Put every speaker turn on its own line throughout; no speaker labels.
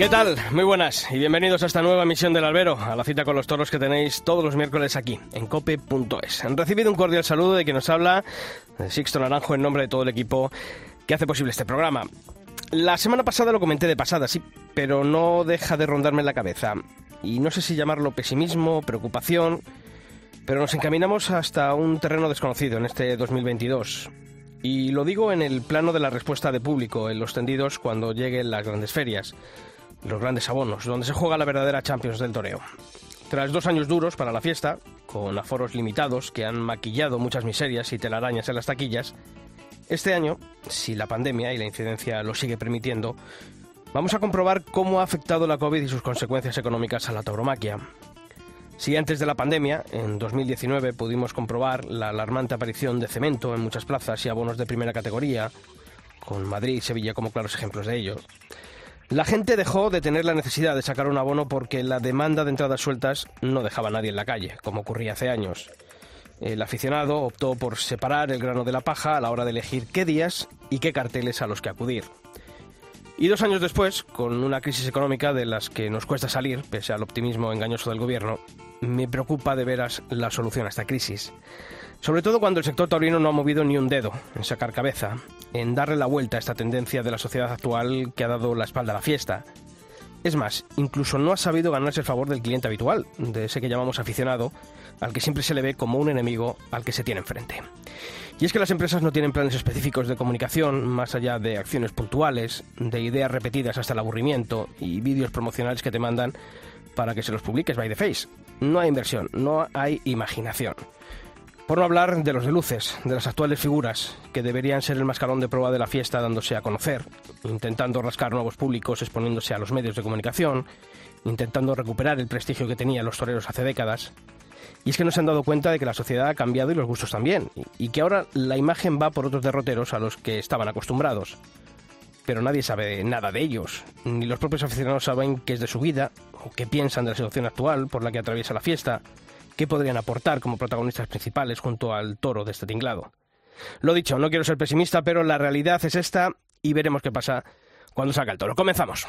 ¿Qué tal? Muy buenas y bienvenidos a esta nueva emisión del Albero, a la cita con los toros que tenéis todos los miércoles aquí, en cope.es. Han recibido un cordial saludo de quien nos habla, de Sixto Naranjo, en nombre de todo el equipo que hace posible este programa. La semana pasada lo comenté de pasada, sí, pero no deja de rondarme en la cabeza. Y no sé si llamarlo pesimismo, preocupación, pero nos encaminamos hasta un terreno desconocido en este 2022. Y lo digo en el plano de la respuesta de público en los tendidos cuando lleguen las grandes ferias los grandes abonos, donde se juega la verdadera Champions del toreo. Tras dos años duros para la fiesta, con aforos limitados que han maquillado muchas miserias y telarañas en las taquillas, este año, si la pandemia y la incidencia lo sigue permitiendo, vamos a comprobar cómo ha afectado la COVID y sus consecuencias económicas a la tauromaquia. Si antes de la pandemia, en 2019, pudimos comprobar la alarmante aparición de cemento en muchas plazas y abonos de primera categoría, con Madrid y Sevilla como claros ejemplos de ello, la gente dejó de tener la necesidad de sacar un abono porque la demanda de entradas sueltas no dejaba a nadie en la calle, como ocurría hace años. El aficionado optó por separar el grano de la paja a la hora de elegir qué días y qué carteles a los que acudir. Y dos años después, con una crisis económica de las que nos cuesta salir, pese al optimismo engañoso del gobierno, me preocupa de veras la solución a esta crisis. Sobre todo cuando el sector taurino no ha movido ni un dedo en sacar cabeza, en darle la vuelta a esta tendencia de la sociedad actual que ha dado la espalda a la fiesta. Es más, incluso no ha sabido ganarse el favor del cliente habitual, de ese que llamamos aficionado, al que siempre se le ve como un enemigo al que se tiene enfrente. Y es que las empresas no tienen planes específicos de comunicación, más allá de acciones puntuales, de ideas repetidas hasta el aburrimiento y vídeos promocionales que te mandan para que se los publiques by the face. No hay inversión, no hay imaginación. Por no hablar de los de luces, de las actuales figuras, que deberían ser el mascarón de prueba de la fiesta dándose a conocer, intentando rascar nuevos públicos exponiéndose a los medios de comunicación, intentando recuperar el prestigio que tenían los toreros hace décadas. Y es que no se han dado cuenta de que la sociedad ha cambiado y los gustos también, y que ahora la imagen va por otros derroteros a los que estaban acostumbrados. Pero nadie sabe nada de ellos, ni los propios aficionados saben qué es de su vida, o qué piensan de la situación actual por la que atraviesa la fiesta, qué podrían aportar como protagonistas principales junto al toro de este tinglado. Lo dicho, no quiero ser pesimista, pero la realidad es esta y veremos qué pasa cuando salga el toro. Comenzamos.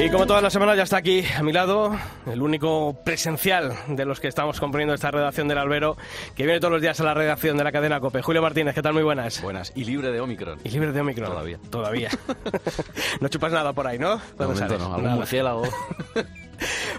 Y como todas las semanas ya está aquí a mi lado el único presencial de los que estamos componiendo esta redacción del Albero, que viene todos los días a la redacción de la cadena COPE. Julio Martínez, ¿qué tal? Muy buenas.
Buenas. Y libre de Omicron.
Y libre de Omicron.
Todavía.
Todavía. no chupas nada por ahí, ¿no?
De momento no, algún murciélago.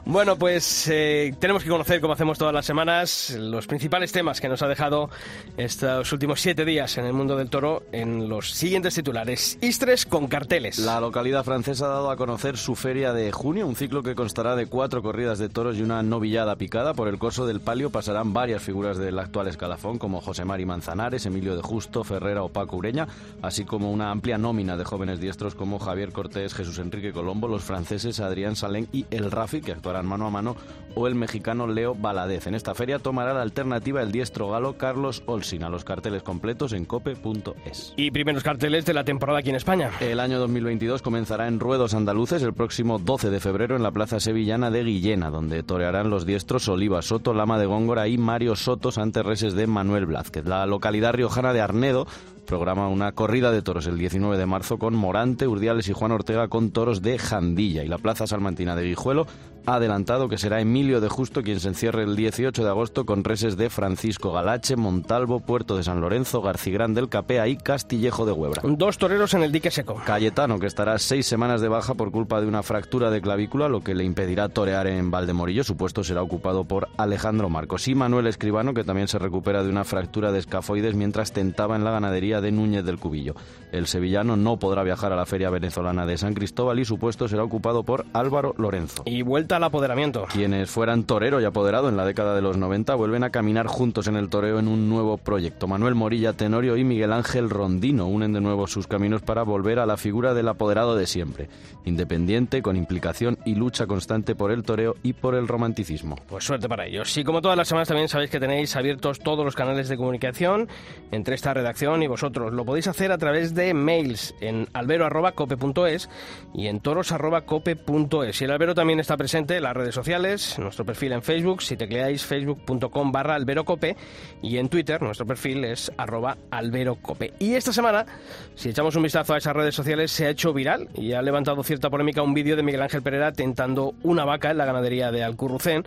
Bueno, pues eh, tenemos que conocer, como hacemos todas las semanas, los principales temas que nos ha dejado estos últimos siete días en el mundo del toro en los siguientes titulares. Istres con carteles.
La localidad francesa ha dado a conocer su feria de junio, un ciclo que constará de cuatro corridas de toros y una novillada picada. Por el corso del palio pasarán varias figuras del actual escalafón, como José Mari Manzanares, Emilio de Justo, Ferrera o Paco Ureña, así como una amplia nómina de jóvenes diestros como Javier Cortés, Jesús Enrique Colombo, los franceses Adrián Salén y El Que actuarán mano a mano, o el mexicano Leo Valadez. En esta feria tomará la alternativa el diestro galo Carlos Olsina. Los carteles completos en cope.es.
Y primeros carteles de la temporada aquí en España.
El año 2022 comenzará en Ruedos Andaluces el próximo 12 de febrero en la plaza sevillana de Guillena, donde torearán los diestros Oliva Soto, Lama de Góngora y Mario Sotos ante reses de Manuel Blázquez. La localidad riojana de Arnedo programa una corrida de toros el 19 de marzo con Morante, Urdiales y Juan Ortega con toros de Jandilla. Y la Plaza Salmantina de Guijuelo ha adelantado que será Emilio de Justo quien se encierre el 18 de agosto con reses de Francisco Galache, Montalvo, Puerto de San Lorenzo, Garcigrán del Capea y Castillejo de Huebra.
Dos toreros en el dique seco.
Cayetano, que estará seis semanas de baja por culpa de una fractura de clavícula, lo que le impedirá torear en Valdemorillo. Su puesto será ocupado por Alejandro Marcos. Y Manuel Escribano, que también se recupera de una fractura de escafoides mientras tentaba en la ganadería de Núñez del Cubillo. El sevillano no podrá viajar a la feria venezolana de San Cristóbal y su puesto será ocupado por Álvaro Lorenzo.
Y vuelta al apoderamiento.
Quienes fueran torero y apoderado en la década de los 90 vuelven a caminar juntos en el toreo en un nuevo proyecto. Manuel Morilla Tenorio y Miguel Ángel Rondino unen de nuevo sus caminos para volver a la figura del apoderado de siempre, independiente, con implicación y lucha constante por el toreo y por el romanticismo.
Pues suerte para ellos. Y como todas las semanas también sabéis que tenéis abiertos todos los canales de comunicación entre esta redacción y vosotros. Lo podéis hacer a través de mails en albero.cope.es y en toros.cope.es. Y el albero también está presente las redes sociales, nuestro perfil en Facebook, si tecleáis facebook.com barra alberocope y en Twitter nuestro perfil es arroba alberocope. Y esta semana, si echamos un vistazo a esas redes sociales, se ha hecho viral y ha levantado cierta polémica un vídeo de Miguel Ángel Pereira tentando una vaca en la ganadería de Alcurrucén,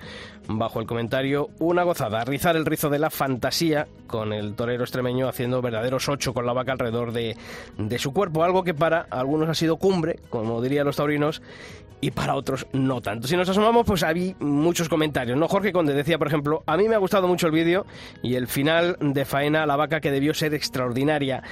bajo el comentario una gozada, rizar el rizo de la fantasía con el torero extremeño haciendo verdaderos ocho con la vaca alrededor de, de su cuerpo, algo que para algunos ha sido cumbre, como dirían los taurinos, y para otros no tanto. Si nos asomamos, pues había muchos comentarios. No, Jorge Conde decía, por ejemplo, a mí me ha gustado mucho el vídeo y el final de faena la vaca que debió ser extraordinaria.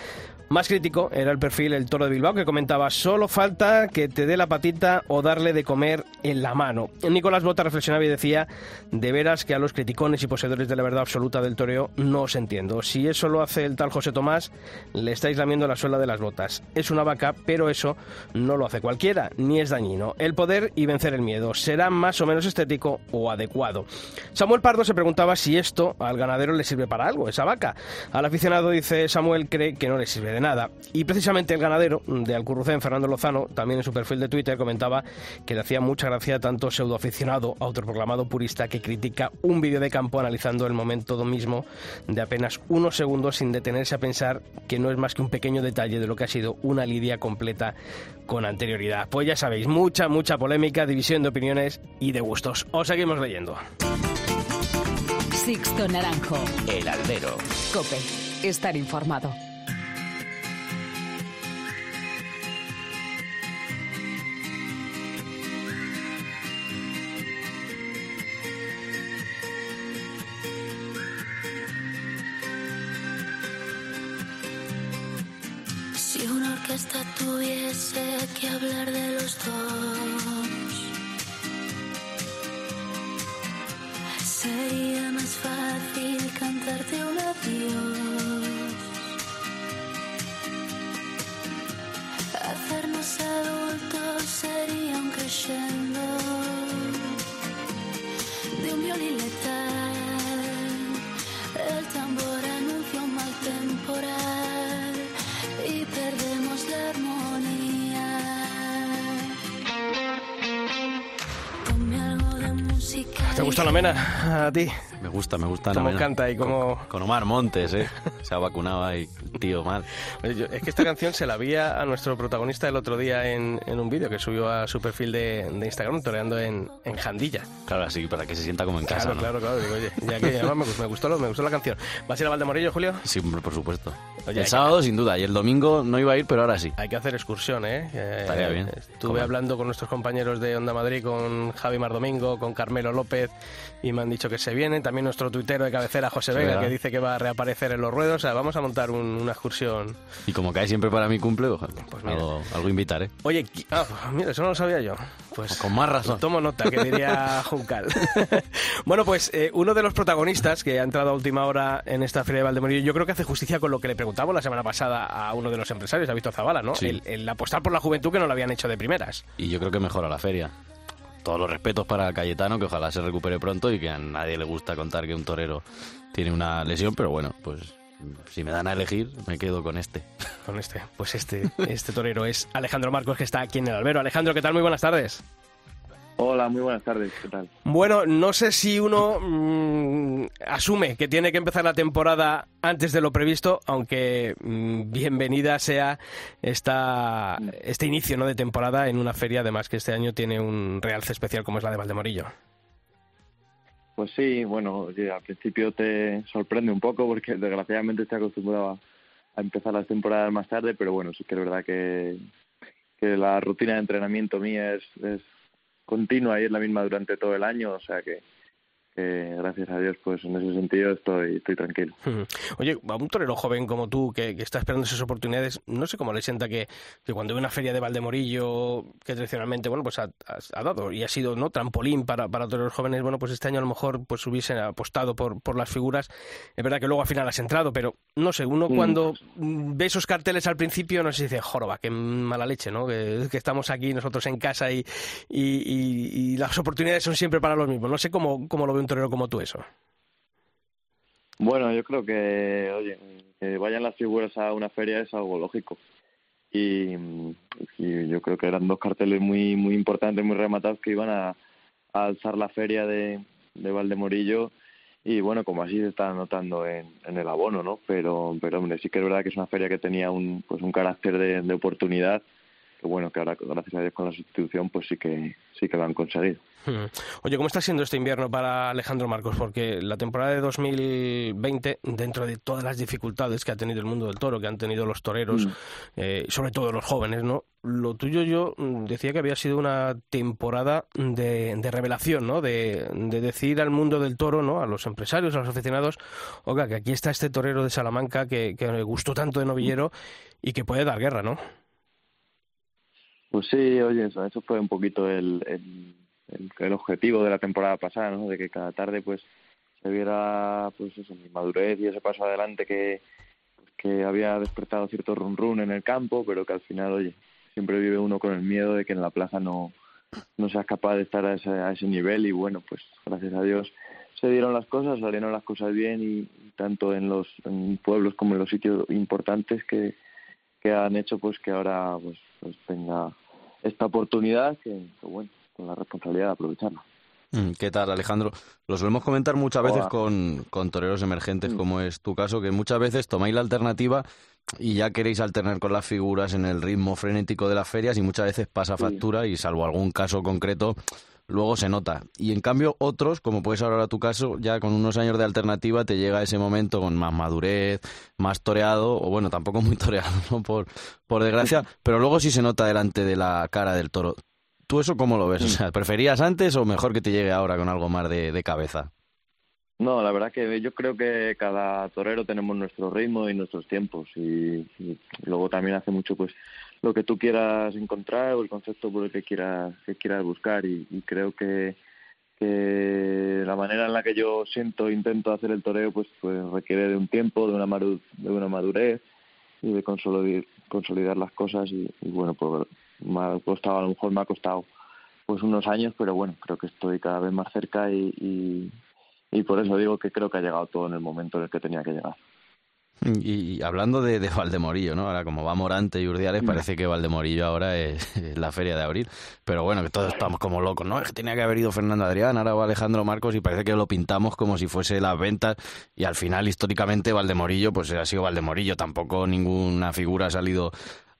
Más crítico era el perfil El Toro de Bilbao que comentaba solo falta que te dé la patita o darle de comer en la mano. Nicolás Bota reflexionaba y decía de veras que a los criticones y poseedores de la verdad absoluta del toreo no os entiendo. Si eso lo hace el tal José Tomás, le estáis lamiendo la suela de las botas. Es una vaca, pero eso no lo hace cualquiera, ni es dañino. El poder y vencer el miedo será más o menos estético o adecuado. Samuel Pardo se preguntaba si esto al ganadero le sirve para algo, esa vaca. Al aficionado dice Samuel cree que no le sirve de nada. Y precisamente el ganadero de Alcurrucén, Fernando Lozano, también en su perfil de Twitter comentaba que le hacía mucha gracia tanto pseudoaficionado, autoproclamado purista, que critica un vídeo de campo analizando el momento mismo de apenas unos segundos sin detenerse a pensar que no es más que un pequeño detalle de lo que ha sido una lidia completa con anterioridad. Pues ya sabéis, mucha, mucha polémica, división de opiniones y de gustos. Os seguimos leyendo.
Sixto Naranjo.
El albero.
Cope. Estar informado.
A ti?
Me gusta, me gusta. Mena.
canta y cómo-
Con, con Omar Montes, ¿eh? Se ha vacunado ahí, tío mal.
Es que esta canción se la vi a nuestro protagonista el otro día en, en un vídeo que subió a su perfil de, de Instagram, toreando en, en Jandilla.
Claro, así para que se sienta como en casa,
Claro,
¿no?
claro, claro. Digo, oye, ya que además me, gustó- me gustó, la canción. ¿Vas a ir a Valdemorillo, Julio?
Sí, por supuesto.
Oye,
el
que-
sábado, sin duda. Y el domingo no iba a ir, pero ahora sí.
Hay que hacer excursión, ¿eh? Eh,
Estaría bien.
Estuve
¿Cómo?
hablando con nuestros compañeros de Onda Madrid, con Javi Mardomingo, con Carmelo López, y me han dicho que se vienen. También nuestro tuitero de cabecera, José Vega, que dice que va a reaparecer en los ruedos. O sea, vamos a montar un- una excursión.
Y como cae siempre para mi cumple,
Pues mira.
algo, algo invitar, ¿eh?
Oye, ah, mira, eso no lo sabía yo. Pues
Con más razón.
Tomo nota, que diría Juncal. bueno, pues eh, uno de los protagonistas que ha entrado a última hora en esta feria de Valdemorillo, yo creo que hace justicia con lo que le preguntamos la semana pasada a uno de los empresarios, a Víctor Zavala, ¿no?
Sí.
El, el apostar por la juventud que no lo habían hecho de primeras.
Y yo creo que mejora la feria. Todos los respetos para Cayetano, que ojalá se recupere pronto y que a nadie le gusta contar que un torero tiene una lesión, pero bueno, pues si me dan a elegir, me quedo con este.
Con este, pues este, este torero es Alejandro Marcos, que está aquí en el albero. Alejandro, ¿qué tal? Muy buenas tardes.
Hola, muy buenas tardes, ¿qué tal?
Bueno, no sé si uno mm, asume que tiene que empezar la temporada antes de lo previsto, aunque mm, bienvenida sea esta, este inicio ¿no? de temporada en una feria, además que este año tiene un realce especial como es la de Valdemorillo.
Pues sí, bueno, al principio te sorprende un poco porque desgraciadamente estoy acostumbrado a, a empezar las temporadas más tarde, pero bueno, sí que es verdad que, que la rutina de entrenamiento mía es, es continua y es la misma durante todo el año, o sea que, que gracias a Dios, pues en ese sentido estoy, estoy tranquilo.
Oye, a un torero joven como tú, que, está esperando esas oportunidades, no sé cómo le sienta que, que cuando ve una feria de Valdemorillo, que tradicionalmente, bueno, pues ha, dado y ha sido, ¿no?, trampolín para, para toreros jóvenes, bueno, pues este año a lo mejor pues hubiesen apostado por, por las figuras. Es verdad que luego al final has entrado, pero no sé, uno mm. cuando ve esos carteles al principio, no sé si dice, joroba, qué mala leche, ¿no?, que, estamos aquí nosotros en casa y, y, y, las oportunidades son siempre para los mismos. No sé cómo, cómo lo ve un torero como tú eso?
Bueno, yo creo que, oye, que vayan las figuras a una feria es algo lógico. Y, yo creo que eran dos carteles muy muy importantes, muy rematados que iban a, alzar la feria de, de Valdemorillo y bueno, como así se está notando en, el abono, ¿no? Pero, pero hombre, sí que es verdad que es una feria que tenía un, pues un carácter de, de oportunidad que bueno, que ahora gracias a Dios con la sustitución pues sí que sí que lo han conseguido.
Hmm. Oye, ¿cómo está siendo este invierno para Alejandro Marcos? Porque la temporada de 2020, dentro de todas las dificultades que ha tenido el mundo del toro, que han tenido los toreros, hmm. eh, sobre todo los jóvenes, ¿no? Lo tuyo yo mm, decía que había sido una temporada de, revelación, ¿no? De, decir al mundo del toro, ¿no? A los empresarios, a los aficionados, oiga, que aquí está este torero de Salamanca que, que me gustó tanto de novillero y que puede dar guerra, ¿no?
Pues sí, oye, eso, eso fue un poquito el, el, el, objetivo de la temporada pasada, ¿no? De que cada tarde, pues, se viera, pues eso, mi madurez y ese paso adelante que, que había despertado cierto run run en el campo, pero que al final, oye, siempre vive uno con el miedo de que en la plaza no, no seas capaz de estar a ese, a ese nivel y bueno, pues gracias a Dios se dieron las cosas, salieron las cosas bien y, tanto en los pueblos como en los sitios importantes que, que han hecho pues que ahora pues, pues tenga esta oportunidad que, bueno, con la responsabilidad de aprovecharla.
Mm, ¿Qué tal, Alejandro? Lo solemos comentar muchas veces con, con toreros emergentes, mm. como es tu caso, que muchas veces tomáis la alternativa y ya queréis alternar con las figuras en el ritmo frenético de las ferias y muchas veces pasa factura y salvo algún caso concreto, luego se nota. Y en cambio otros, como puedes ahora tu caso, ya con unos años de alternativa te llega ese momento con más madurez, más toreado, o bueno, tampoco muy toreado, ¿no? Por, por desgracia, pero luego sí se nota delante de la cara del toro. ¿Tú eso cómo lo ves? O sea, ¿preferías antes o mejor que te llegue ahora con algo más de, de cabeza?
No, la verdad que yo creo que cada torero tenemos nuestro ritmo y nuestros tiempos y, luego también hace mucho pues lo que tú quieras encontrar o el concepto por el que quieras que quieras buscar y, creo que, la manera en la que yo siento e intento hacer el toreo pues pues requiere de un tiempo de una de una madurez y de consolidar, consolidar las cosas y, bueno pues me ha costado a lo mejor me ha costado pues unos años pero bueno creo que estoy cada vez más cerca y y por eso digo que creo que ha llegado todo en el momento en el que tenía que llegar.
Y, hablando de, de, Valdemorillo, ¿no? Ahora como va Morante y Urdiales, parece que Valdemorillo ahora es, la feria de abril. Pero bueno, que todos estamos como locos, ¿no? Es que tenía que haber ido Fernando Adrián, ahora va Alejandro Marcos y parece que lo pintamos como si fuese las ventas. Y al final, históricamente, Valdemorillo, pues ha sido Valdemorillo. Tampoco ninguna figura ha salido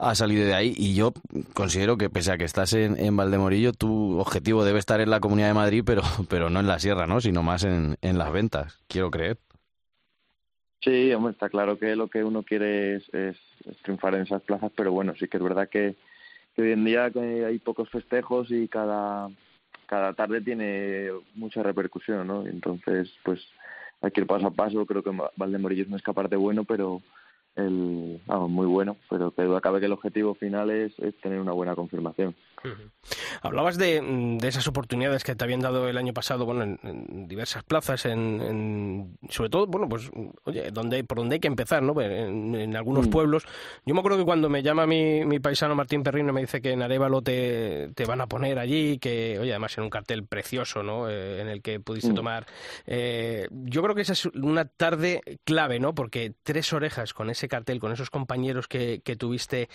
ha salido de ahí y yo considero que pese a que estás en, en, Valdemorillo, tu objetivo debe estar en la Comunidad de Madrid, pero, pero no en la Sierra, ¿no? Sino más en, en las ventas, quiero creer.
Sí, hombre, está claro que lo que uno quiere es, es, triunfar en esas plazas, pero bueno, sí que es verdad que, hoy en día hay pocos festejos y cada, cada tarde tiene mucha repercusión, ¿no? Entonces, pues hay que ir paso a paso. Creo que Valdemorillo es un escaparte bueno, pero el, muy bueno, pero que cabe que el objetivo final es, es tener una buena confirmación.
Hablabas de, de, esas oportunidades que te habían dado el año pasado, bueno, en, diversas plazas, en, sobre todo, bueno, pues, oye, donde, por donde hay que empezar, ¿no? En, algunos mm. pueblos. Yo me acuerdo que cuando me llama mi, mi paisano Martín Perrino me dice que en Arevalo te, te van a poner allí, que, oye, además en un cartel precioso, ¿no? Eh, en el que pudiste mm. tomar. Eh, yo creo que esa es una tarde clave, ¿no? Porque tres orejas con ese cartel, con esos compañeros que, que tuviste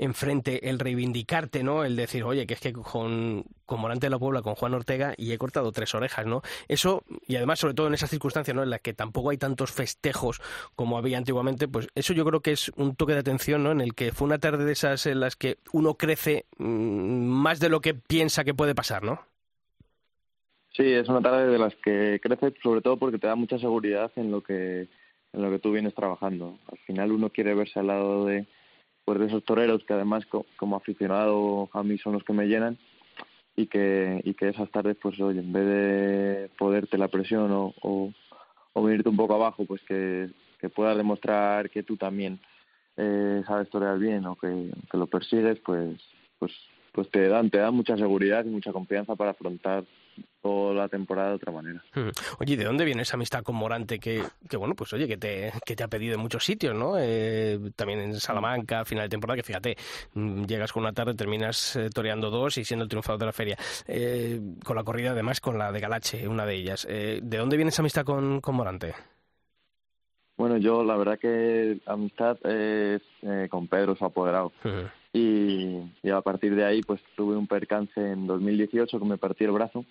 enfrente, el reivindicarte, ¿no? El decir, oye, que es que con, con Morante de la Puebla, con Juan Ortega, y he cortado tres orejas, ¿no? Eso, y además, sobre todo en esas circunstancias, ¿no? En las que tampoco hay tantos festejos como había antiguamente, pues eso yo creo que es un toque de atención, ¿no? En el que fue una tarde de esas en las que uno crece mm, más de lo que piensa que puede pasar, ¿no?
Sí, es una tarde de las que crece sobre todo porque te da mucha seguridad en lo que en lo que tú vienes trabajando. Al final uno quiere verse al lado de, pues de esos toreros que además como aficionado a mí son los que me llenan y que, y que esas tardes, pues oye, en vez de poderte la presión o, o, venirte un poco abajo, pues que, que puedas demostrar que tú también eh, sabes torear bien o que, que lo persigues, pues, pues, pues te dan, te dan mucha seguridad y mucha confianza para afrontar toda la temporada de otra manera.
Oye, ¿de dónde viene esa amistad con Morante que, que bueno, pues oye, que te, que te ha pedido en muchos sitios, ¿no? Eh, también en Salamanca, final de temporada, que fíjate, mm, llegas con una tarde, terminas eh, toreando dos y siendo el triunfador de la feria. Eh, con la corrida, además, con la de Galache, una de ellas. Eh, ¿De dónde viene esa amistad con, con Morante?
Bueno, yo la verdad que amistad es eh, con Pedro, su apoderado. Y, y a partir de ahí pues tuve un percance en 2018 que me partí el brazo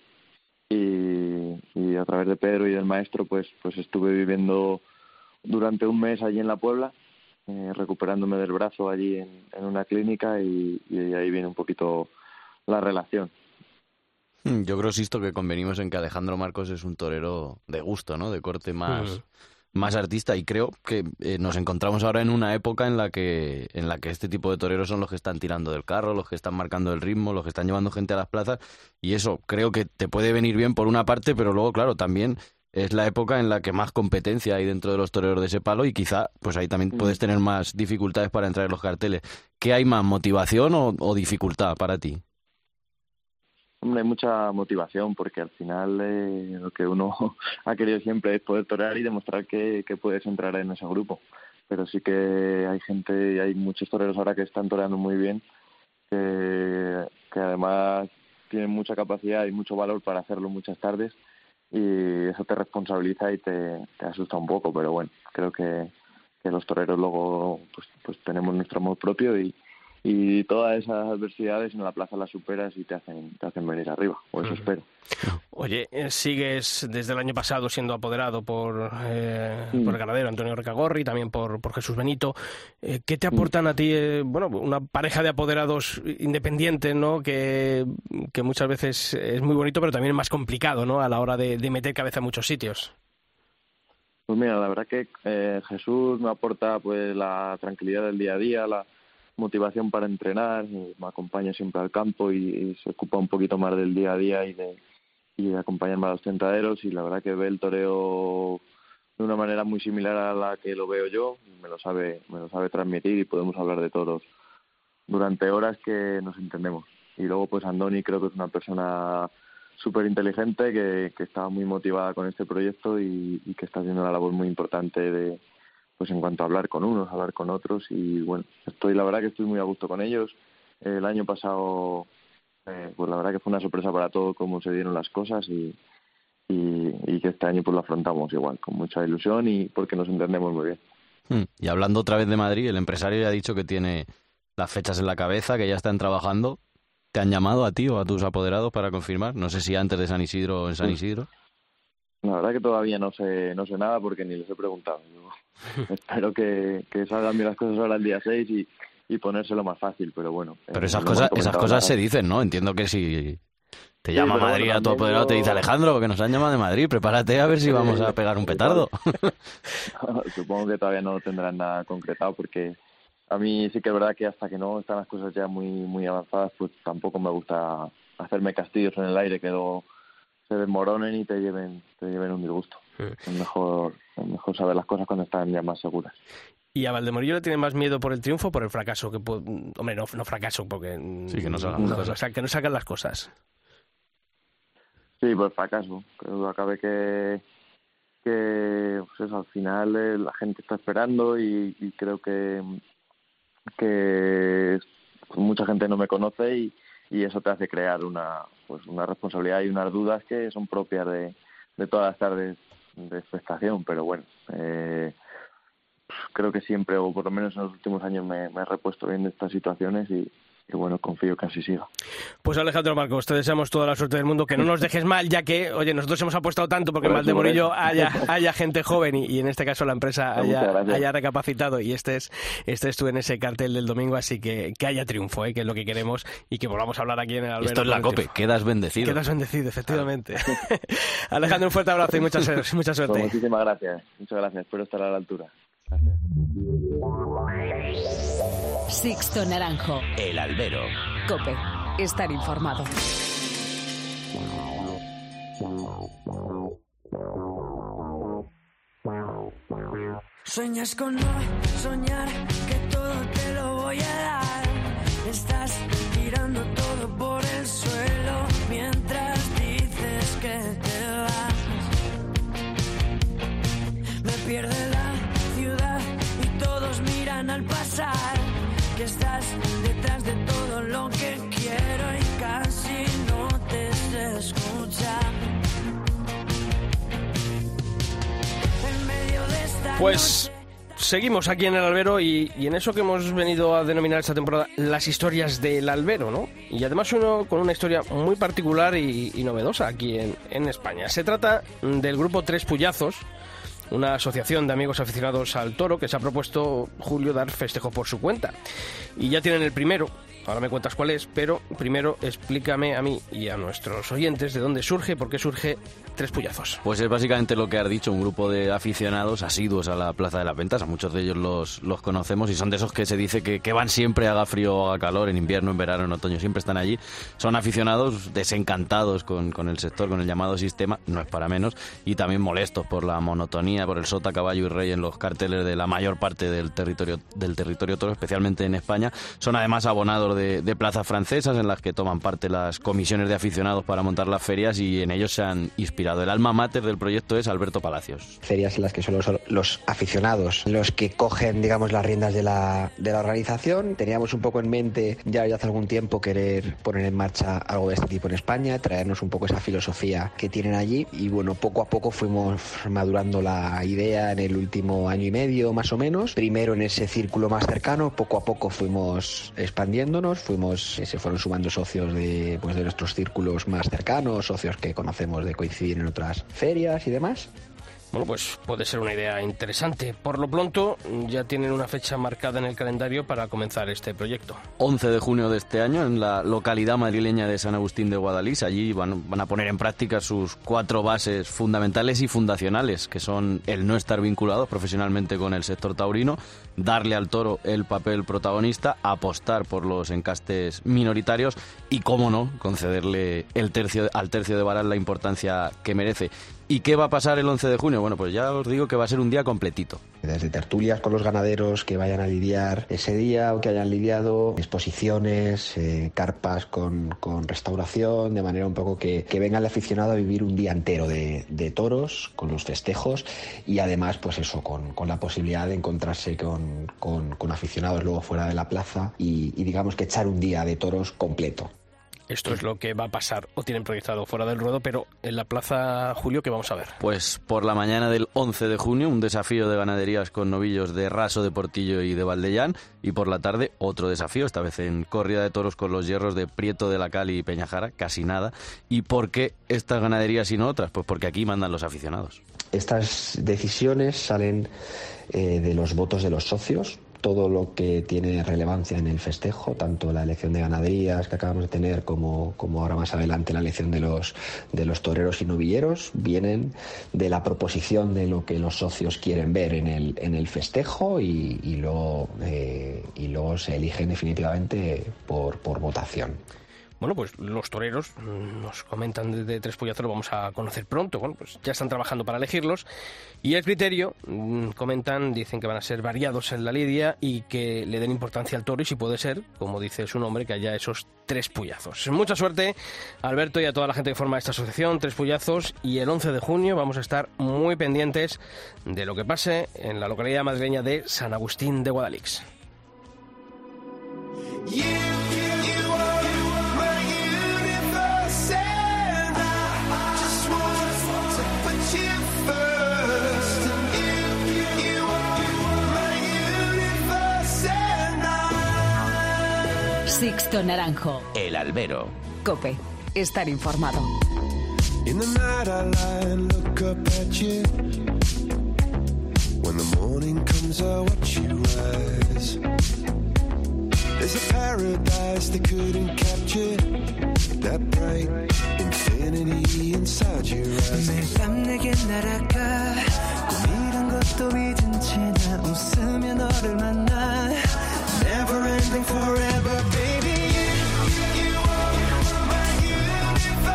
y, y a través de Pedro y del maestro pues pues estuve viviendo durante un mes allí en la Puebla eh, recuperándome del brazo allí en, en una clínica y, y ahí viene un poquito la relación
Yo creo, Sisto, que convenimos en que Alejandro Marcos es un torero de gusto, ¿no? De corte más, más artista y creo que eh, nos encontramos ahora en una época en la que en la que este tipo de toreros son los que están tirando del carro, los que están marcando el ritmo, los que están llevando gente a las plazas y eso creo que te puede venir bien por una parte, pero luego claro, también es la época en la que más competencia hay dentro de los toreros de ese palo y quizá pues ahí también puedes tener más dificultades para entrar en los carteles. ¿Qué hay más, motivación o, o dificultad para ti?
Hombre, hay mucha motivación porque al final eh, lo que uno ha querido siempre es poder torear y demostrar que, puedes entrar en ese grupo. Pero sí que hay gente y hay muchos toreros ahora que están toreando muy bien, que, que además tienen mucha capacidad y mucho valor para hacerlo muchas tardes y eso te responsabiliza y te, te asusta un poco. Pero bueno, creo que, que los toreros luego pues, pues tenemos nuestro amor propio y, y todas esas adversidades en la plaza las superas y te hacen te hacen venir arriba o eso espero
Oye, eh, sigues desde el año pasado siendo apoderado por, eh, por el ganadero Antonio Recagorri, también por, por Jesús Benito. Eh, ¿Qué te aportan a ti, eh, bueno, una pareja de apoderados independientes, ¿no? Que, que muchas veces es muy bonito, pero también es más complicado, ¿no? A la hora de, de meter cabeza en muchos sitios.
Pues mira, la verdad que eh, Jesús me aporta pues la tranquilidad del día a día, la motivación para entrenar, y me acompaña siempre al campo y, se ocupa un poquito más del día a día y de, y de acompañarme a los tentaderos y la verdad que ve el toreo de una manera muy similar a la que lo veo yo, me lo sabe, me lo sabe transmitir y podemos hablar de toros durante horas que nos entendemos. Y luego pues Andoni creo que es una persona súper inteligente que, que está muy motivada con este proyecto y, y que está haciendo una labor muy importante de pues en cuanto a hablar con unos, hablar con otros y bueno, estoy la verdad que estoy muy a gusto con ellos. El año pasado eh, pues la verdad que fue una sorpresa para todos cómo se dieron las cosas y, y, y que este año pues lo afrontamos igual, con mucha ilusión y porque nos entendemos muy bien.
Hmm. Y hablando otra vez de Madrid, el empresario ya ha dicho que tiene las fechas en la cabeza, que ya están trabajando. ¿Te han llamado a ti o a tus apoderados para confirmar? No sé si antes de San Isidro o en San
Sí.
Isidro.
La verdad que todavía no sé, no sé nada porque ni les he preguntado. espero que, que salgan bien las cosas ahora el día 6 y, y ponérselo más fácil, pero bueno.
Pero
eh,
esas
no hemos
cosas, esas cosas se dicen, ¿no? Entiendo que si te llama
pero
Madrid a tu apoderado, te dice Alejandro, que nos han llamado de Madrid, prepárate a ver si vamos a pegar un petardo.
Supongo que todavía no tendrán nada concretado porque a mí sí que es verdad que hasta que no están las cosas ya muy muy avanzadas, pues tampoco me gusta hacerme castillos en el aire que luego se desmoronen y te lleven te lleven un disgusto. Es mejor mejor saber las cosas cuando están ya más seguras.
¿Y a Valdemorillo le tiene más miedo por el triunfo o por el fracaso? Que pu- Hombre, no, no fracaso, porque...
Sí, que no salgan las
no,
cosas.
o sea, que no salgan las cosas.
Sí, por fracaso. Creo que acabe que, que pues eso, al final eh, la gente está esperando y, y creo que, que pues, mucha gente no me conoce y, y eso te hace crear una pues una responsabilidad y unas dudas que son propias de, de todas las tardes de expectación. Pero bueno, eh, creo que siempre, o por lo menos en los últimos años, me, me he repuesto bien de estas situaciones y, y bueno, confío que así siga.
Pues Alejandro Marcos, te deseamos toda la suerte del mundo, que no nos dejes mal, ya que, oye, nosotros hemos apostado tanto porque en Valdemorillo haya, haya gente joven y, y en este caso la empresa
Muchas
haya, haya recapacitado y estés, estés tú en ese cartel del domingo, así que que haya triunfo, ¿eh? que es lo que queremos y que volvamos a hablar aquí en el Albero.
Esto es la COPE, quedas bendecido.
Quedas bendecido, efectivamente. Alejandro, un fuerte abrazo y mucha, su- mucha
Pues
suerte.
muchísimas gracias, muchas gracias. Espero estar a la altura. Gracias.
Sixto Naranjo.
El albero.
Cope. Estar informado.
Sueñas con no soñar que todo te lo voy a dar. Estás tirando todo por que estás detrás de todo lo que quiero y casi no te sé escuchar. En medio de esta
Pues seguimos aquí en el albero y, y en eso que hemos venido a denominar esta temporada las historias del albero, ¿no? Y además uno con una historia muy particular y, y novedosa aquí en, en España. Se trata del grupo Tres Puyazos, una asociación de amigos aficionados al toro que se ha propuesto Julio dar festejo por su cuenta. Y ya tienen el primero, ahora me cuentas cuál es, pero primero explícame a mí y a nuestros oyentes de dónde surge, por qué surge Tres Puyazos.
Pues es básicamente lo que has dicho, un grupo de aficionados asiduos a la Plaza de las Ventas. A muchos de ellos los, los conocemos y son de esos que se dice que, que van siempre, haga frío o haga calor, en invierno, en verano, en otoño, siempre están allí. Son aficionados desencantados con, con el sector, con el llamado sistema, no es para menos, y también molestos por la monotonía, por el sota, caballo y rey en los carteles de la mayor parte del territorio, del territorio toro, especialmente en España. Son además abonados de, plazas francesas en las que toman parte las comisiones de aficionados para montar las ferias y en ellos se han inspirado. El alma mater del proyecto es Alberto Palacios.
ferias en las que son los, aficionados los que cogen, digamos, las riendas de la, de la organización. Teníamos un poco en mente ya, hace algún tiempo querer poner en marcha algo de este tipo en España, traernos un poco esa filosofía que tienen allí y bueno, poco a poco fuimos madurando la idea en el último año y medio más o menos. Primero en ese círculo más cercano, poco a poco fuimos expandiéndonos, fuimos, se fueron sumando socios de, pues, de nuestros círculos más cercanos, socios que conocemos de coincidir en otras ferias y demás.
Bueno, pues puede ser una idea interesante. Por lo pronto, ya tienen una fecha marcada en el calendario para comenzar este proyecto.
11 de junio de este año en la localidad madrileña de San Agustín de Guadalís. Allí van, van, a poner en práctica sus cuatro bases fundamentales y fundacionales, que son el no estar vinculados profesionalmente con el sector taurino, darle al toro el papel protagonista, apostar por los encastes minoritarios y, cómo no, concederle el tercio, al tercio de varal la importancia que merece. ¿Y qué va a pasar el 11 de junio? Bueno, pues ya os digo que va a ser un día completito.
Desde tertulias con los ganaderos que vayan a lidiar ese día o que hayan lidiado, exposiciones, eh, carpas con, con, restauración, de manera un poco que, que, venga el aficionado a vivir un día entero de, de toros, con los festejos y además, pues eso, con, con la posibilidad de encontrarse con, con, aficionados luego fuera de la plaza y digamos que echar un día de toros completo.
Esto es lo que va a pasar o tienen proyectado fuera del ruedo, pero en la Plaza Julio, ¿qué vamos a ver?
Pues por la mañana del 11 de junio, un desafío de ganaderías con novillos de Raso, de Portillo y de Valdellán. Y por la tarde, otro desafío, esta vez en corrida de toros con los hierros de Prieto de la Cali y Peñajara, casi nada. ¿Y por qué estas ganaderías y no otras? Pues porque aquí mandan los aficionados.
Estas decisiones salen eh, de los votos de los socios, todo lo que tiene relevancia en el festejo, tanto la elección de ganaderías que acabamos de tener como, como ahora más adelante la elección de los, de los toreros y novilleros, vienen de la proposición de lo que los socios quieren ver en el, en el festejo y, y, luego, eh, y luego se eligen definitivamente por, por votación.
Bueno, pues los toreros nos comentan desde Tres Puyazos, lo vamos a conocer pronto. Bueno, pues ya están trabajando para elegirlos. Y el criterio, comentan, dicen que van a ser variados en la lidia y que le den importancia al toro y si puede ser, como dice su nombre, que haya esos tres puyazos. Mucha suerte, Alberto, y a toda la gente que forma esta asociación, Tres Puyazos. Y el 11 de junio vamos a estar muy pendientes de lo que pase en la localidad madrileña de San Agustín de Guadalix. Yeah.
Sixto Naranjo.
El albero.
Cope. Estar informado.
In the night I lie and look up at you. When the morning comes I watch you rise. There's a paradise they couldn't capture. That bright infinity inside your eyes.
매일 밤 내게 날아가 꿈이란 것도 믿은 채 나 웃으며 너를 만나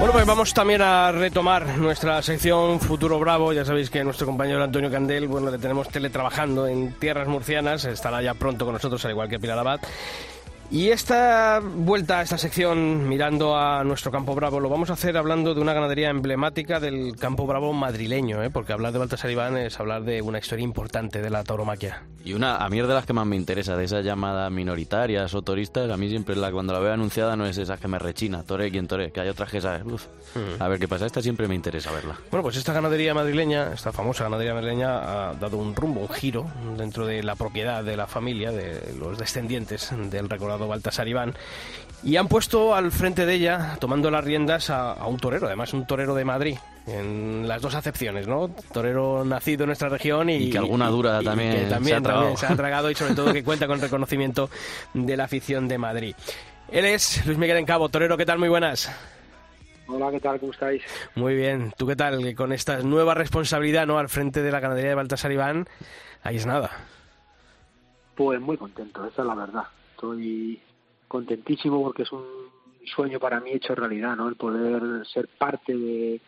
Bueno, pues vamos también a retomar nuestra sección Futuro Bravo. Ya sabéis que nuestro compañero Antonio Candel, bueno, le tenemos teletrabajando en tierras murcianas, estará ya pronto con nosotros, al igual que Pilar Abad. Y esta vuelta a esta sección, mirando a nuestro Campo Bravo, lo vamos a hacer hablando de una ganadería emblemática del Campo Bravo madrileño, ¿eh? porque hablar de Baltasar Iván es hablar de una historia importante de la tauromaquia.
Y una, a mí es de las que más me interesa, de esas llamadas minoritarias o turistas, a mí siempre la, cuando la veo anunciada no es esa que me rechina, tore quien tore, que hay otras que sabes, uf, a ver qué pasa, esta siempre me interesa verla.
Bueno, pues esta ganadería madrileña, esta famosa ganadería madrileña, ha dado un rumbo, un giro dentro de la propiedad de la familia, de los descendientes del recordado Baltasar Iván, y han puesto al frente de ella, tomando las riendas, a, a un torero, además un torero de Madrid, en las dos acepciones, ¿no? Torero nacido en nuestra región y,
Y que alguna dura
y
también
que
se ha
también, se ha tragado y sobre todo que cuenta con reconocimiento de la afición de Madrid. Él es Luis Miguel Encabo, torero, ¿qué tal? Muy buenas.
Hola, ¿qué tal? ¿Cómo estáis?
Muy bien. ¿Tú qué tal? Que Con esta nueva responsabilidad, ¿no? Al frente de la ganadería de Baltasar Iván, ahí es nada.
Pues muy contento, esa es la verdad. Estoy contentísimo porque es un sueño para mí hecho realidad, ¿no? El poder ser parte de,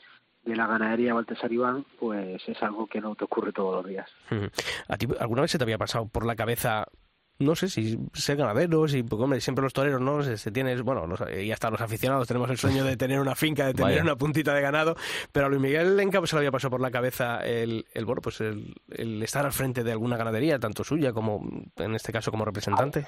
de la ganadería Baltasar Iván, pues es algo que no te ocurre todos los días.
¿A ti alguna vez se te había pasado por la cabeza, no sé si ser ganadero, si, porque hombre, siempre los toreros, ¿no? Se, se tienes, bueno, los- y hasta los aficionados tenemos el sueño de tener una finca, de tener
Vaya.
una puntita de ganado, pero a Luis Miguel Encabo se le había pasado por la cabeza el, el bueno, pues el, el estar al frente de alguna ganadería, tanto suya como, en este caso, como representante.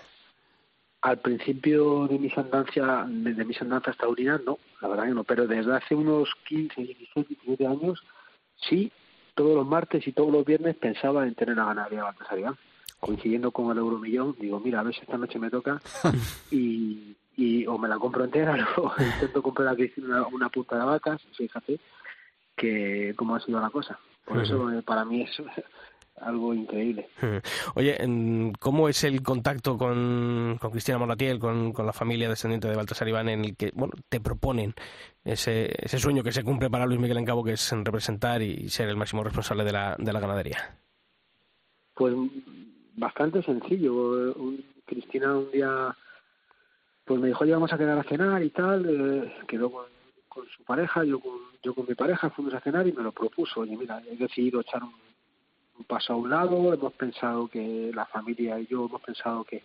Al principio de mis andancias, de, mis andanzas taurinas, no, la verdad que no, pero desde hace unos 15, 16, 17 años, sí, todos los martes y todos los viernes pensaba en tener la ganadería Baltasar Iván. Coincidiendo con el Euromillón, digo, mira, a ver si esta noche me toca y, y o me la compro entera o intento comprar a Cristina una, punta de vacas, fíjate que cómo ha sido la cosa. Por eso eh, para mí es algo increíble.
Oye, ¿cómo es el contacto con, con Cristina Moratiel, con, con la familia descendiente de Baltasar Iván, en el que bueno te proponen ese, ese sueño que se cumple para Luis Miguel Encabo, que es representar y ser el máximo responsable de la, de la ganadería?
Pues bastante sencillo. Un- Cristina un día pues me dijo, oye, vamos a quedar a cenar y tal. eh, quedó con, con su pareja, yo con, yo con mi pareja, fuimos a cenar y me lo propuso. Oye, mira, he decidido echar un, un paso a un lado, hemos pensado que la familia y yo hemos pensado que,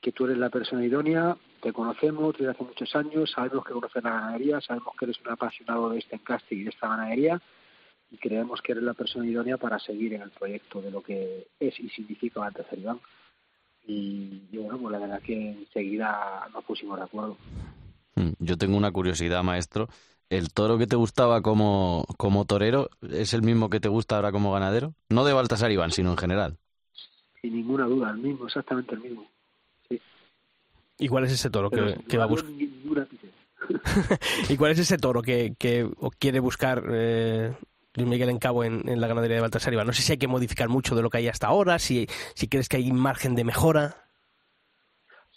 que tú eres la persona idónea, te conocemos desde hace muchos años, sabemos que conoces la ganadería, sabemos que eres un apasionado de este encaste y de esta ganadería y creemos que eres la persona idónea para seguir en el proyecto de lo que es y significa Baltasar Iván. Y, y bueno, pues la verdad que enseguida nos pusimos de acuerdo.
Mm, Yo tengo una curiosidad, maestro. ¿El toro que te gustaba como, como torero es el mismo que te gusta ahora como ganadero? No de Baltasar Iván, sino en general.
Sin ninguna duda, el mismo, exactamente el mismo.
¿Y cuál es ese toro
Pero
que, va a buscar? ¿Y cuál es ese toro que, que quiere buscar eh, Luis Miguel Encabo en, en la ganadería de Baltasar Iván? No sé si hay que modificar mucho de lo que hay hasta ahora, si, si crees que hay margen de mejora.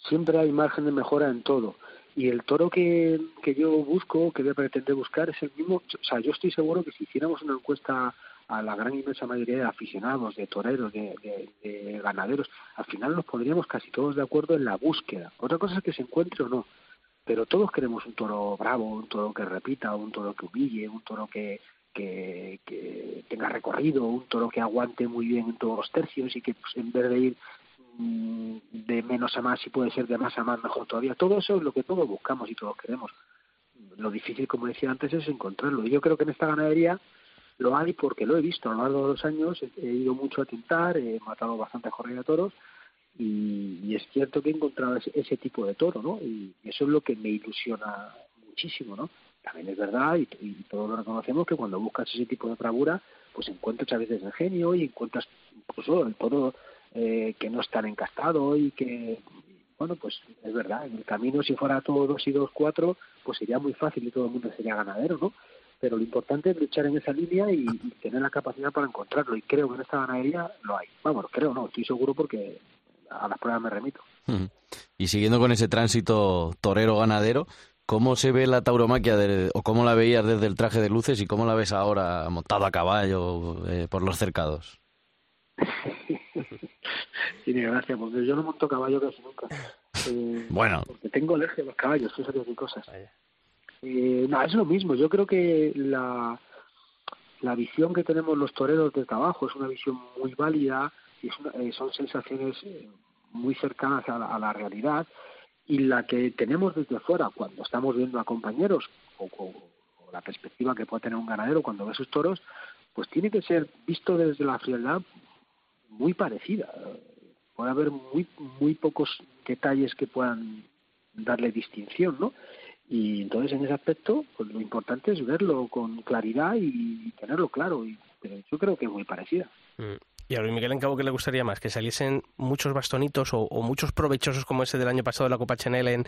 Siempre hay margen de mejora en todo. Y el toro que, que yo busco, que voy a pretender buscar, es el mismo. O sea, yo estoy seguro que si hiciéramos una encuesta a la gran inmensa mayoría de aficionados, de toreros, de, de- de ganaderos, al final nos pondríamos casi todos de acuerdo en la búsqueda. Otra cosa es que se encuentre o no. Pero todos queremos un toro bravo, un toro que repita, un toro que humille, un toro que, que, que tenga recorrido, un toro que aguante muy bien en todos los tercios y que pues, en vez de ir de menos a más, si puede ser de más a más, mejor todavía. Todo eso es lo que todos buscamos y todos queremos. Lo difícil, como decía antes, es encontrarlo. Y yo creo que en esta ganadería lo hay porque lo he visto a lo largo de los años. He, ido mucho a tintar, he matado bastante corrida de toros y, y es cierto que he encontrado ese, ese tipo de toro, ¿no? Y eso es lo que me ilusiona muchísimo, ¿no? También es verdad, y, y todos lo reconocemos, que cuando buscas ese tipo de bravura, pues encuentras a veces el genio y encuentras incluso el toro eh, que no es tan encastado y que, bueno, pues es verdad, en el camino si fuera todo dos y dos, cuatro, pues sería muy fácil y todo el mundo sería ganadero, ¿no? Pero lo importante es luchar en esa línea y, y tener la capacidad para encontrarlo. Y creo que en esta ganadería lo hay. Vamos, creo no, estoy seguro porque a las pruebas me remito.
Y siguiendo con ese tránsito torero-ganadero, ¿cómo se ve la tauromaquia de- o cómo la veías desde el traje de luces y cómo la ves ahora montado a caballo eh, por los cercados?
Tiene gracia, porque yo no monto caballo casi nunca. Eh,
Bueno,
porque tengo alergia a los caballos, fíjate qué cosas. Eh, no, es lo mismo. Yo creo que la, la visión que tenemos los toreros desde abajo es una visión muy válida y es una- eh, son sensaciones eh, muy cercanas a la, a la realidad y la que tenemos desde fuera cuando estamos viendo a compañeros o, o- o la perspectiva que puede tener un ganadero cuando ve sus toros, pues tiene que ser visto desde la frialdad muy parecida. Puede haber muy muy pocos detalles que puedan darle distinción, ¿no? Y entonces en ese aspecto, pues lo importante es verlo con claridad y tenerlo claro. Y, pero yo creo que es muy parecida.
Mm. ¿Y a Luis Miguel en Cabo qué le gustaría más? ¿Que saliesen muchos bastonitos o, muchos provechosos como ese del año pasado de la Copa Chanel en,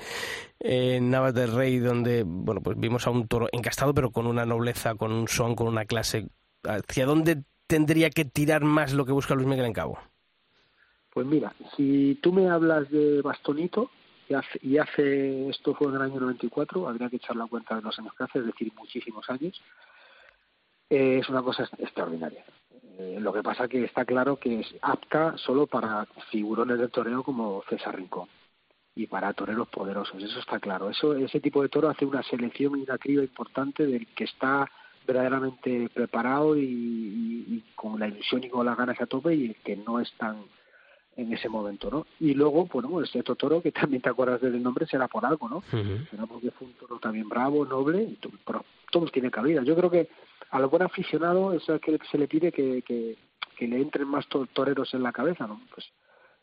en Navas del Rey, donde bueno pues vimos a un toro encastado pero con una nobleza, con un son, con una clase? ¿Hacia dónde tendría que tirar más lo que busca Luis Miguel en Cabo?
Pues mira, si tú me hablas de Bastonito, y hace, esto fue en el año 94, habría que echar la cuenta de los años que hace, es decir, muchísimos años, eh, es una cosa extraordinaria. Eh, lo que pasa que está claro que es apta solo para figurones de toreo como César Rincón y para toreros poderosos, eso está claro. Eso Ese tipo de toro hace una selección y una criba importante del que está verdaderamente preparado y, y- y con la ilusión y con las ganas a tope y el que no es tan en ese momento, ¿no? Y luego, bueno, otro toro que también te acuerdas del nombre será por algo, ¿no? Será porque fue un toro también bravo, noble, y pero todos tienen cabida. Yo creo que a lo buen aficionado es a que se le pide que, que, que le entren más to- toreros en la cabeza, ¿no? Pues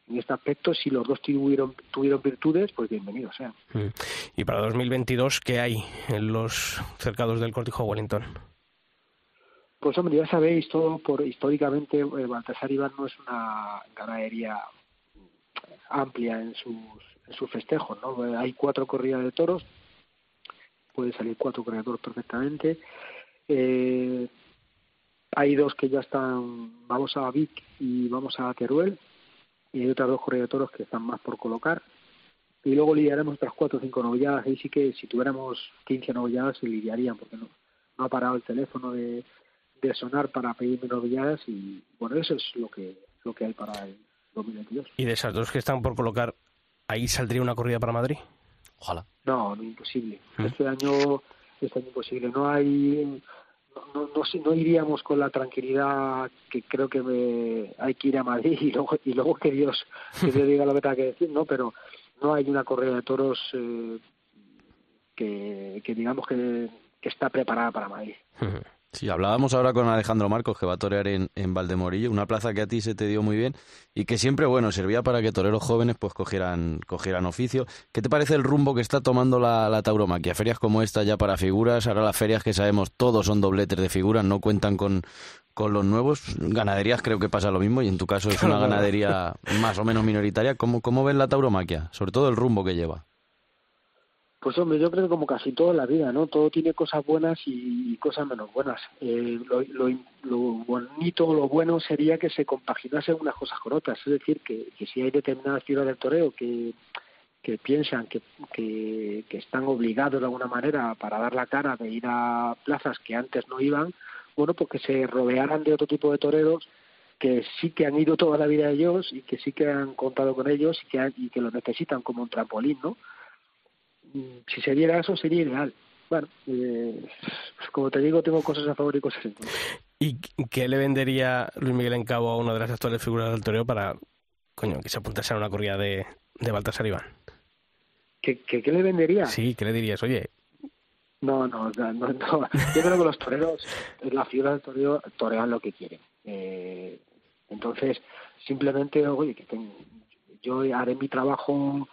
en este aspecto, si los dos tuvieron, tuvieron virtudes, pues bienvenido sea.
Mm. Y para 2022, ¿qué hay en los cercados del Cortijo Wellington?
Pues hombre, ya sabéis, todo por históricamente eh, Baltasar Iván no es una ganadería amplia en sus, en sus festejos, ¿no? Eh, Hay cuatro corridas de toros, puede salir cuatro corridas de toros perfectamente. Eh, hay dos que ya están, vamos a Vic y vamos a Teruel, y hay otras dos corridas de toros que están más por colocar. Y luego lidiaremos otras cuatro o cinco novilladas, ahí sí que si tuviéramos 15 novilladas se lidiarían, porque no, no ha parado el teléfono de, de sonar para pedirme novilladas y bueno, eso es lo que lo que hay para el 2022.
Y de esas dos que están por colocar, ¿ahí saldría una corrida para Madrid?
Ojalá.
No, no imposible.
¿Mm?
Este año este año imposible. No hay no, no, no iríamos con la tranquilidad que creo que me, hay que ir a Madrid y luego y luego que Dios que Dios diga lo que tenga que decir, no, pero no hay una corrida de toros eh, que, que digamos que, que está preparada para Madrid.
Sí, hablábamos ahora con Alejandro Marcos, que va a torear en, en Valdemorillo, una plaza que a ti se te dio muy bien y que siempre, bueno, servía para que toreros jóvenes pues cogieran, cogieran oficio. ¿Qué te parece el rumbo que está tomando la, la tauromaquia? Ferias como esta ya para figuras, ahora las ferias que sabemos todos son dobletes de figuras, no cuentan con, con los nuevos. Ganaderías creo que pasa lo mismo y en tu caso es una ganadería más o menos minoritaria. ¿Cómo, cómo ves la tauromaquia? Sobre todo el rumbo que lleva.
Pues hombre, yo creo que como casi todo en la vida, ¿no? Todo tiene cosas buenas y, cosas menos buenas. Eh, lo, lo, lo bonito, lo bueno sería que se compaginasen unas cosas con otras. Es decir, que, si hay determinadas figuras del toreo que, que piensan que, que, que están obligados de alguna manera para dar la cara de ir a plazas que antes no iban, bueno, pues que se rodearan de otro tipo de toreros que sí que han ido toda la vida ellos y que sí que han contado con ellos y que, han- y que lo necesitan como un trampolín, ¿no? Si se diera eso sería ideal. Bueno, eh, como te digo, tengo cosas a favor y cosas en contra.
¿Y qué le vendería Luis Miguel en Cabo a una de las actuales figuras del toreo para, coño, que se apuntase a una corrida de, de Baltasar Iván?
¿Qué, qué, qué le vendería?
Sí, ¿qué le dirías? Oye,
No, no, no, no, no. Yo creo que los toreros, la figura del toreo, torean lo que quieren. Eh, entonces, simplemente, oye, que ten- yo haré mi trabajo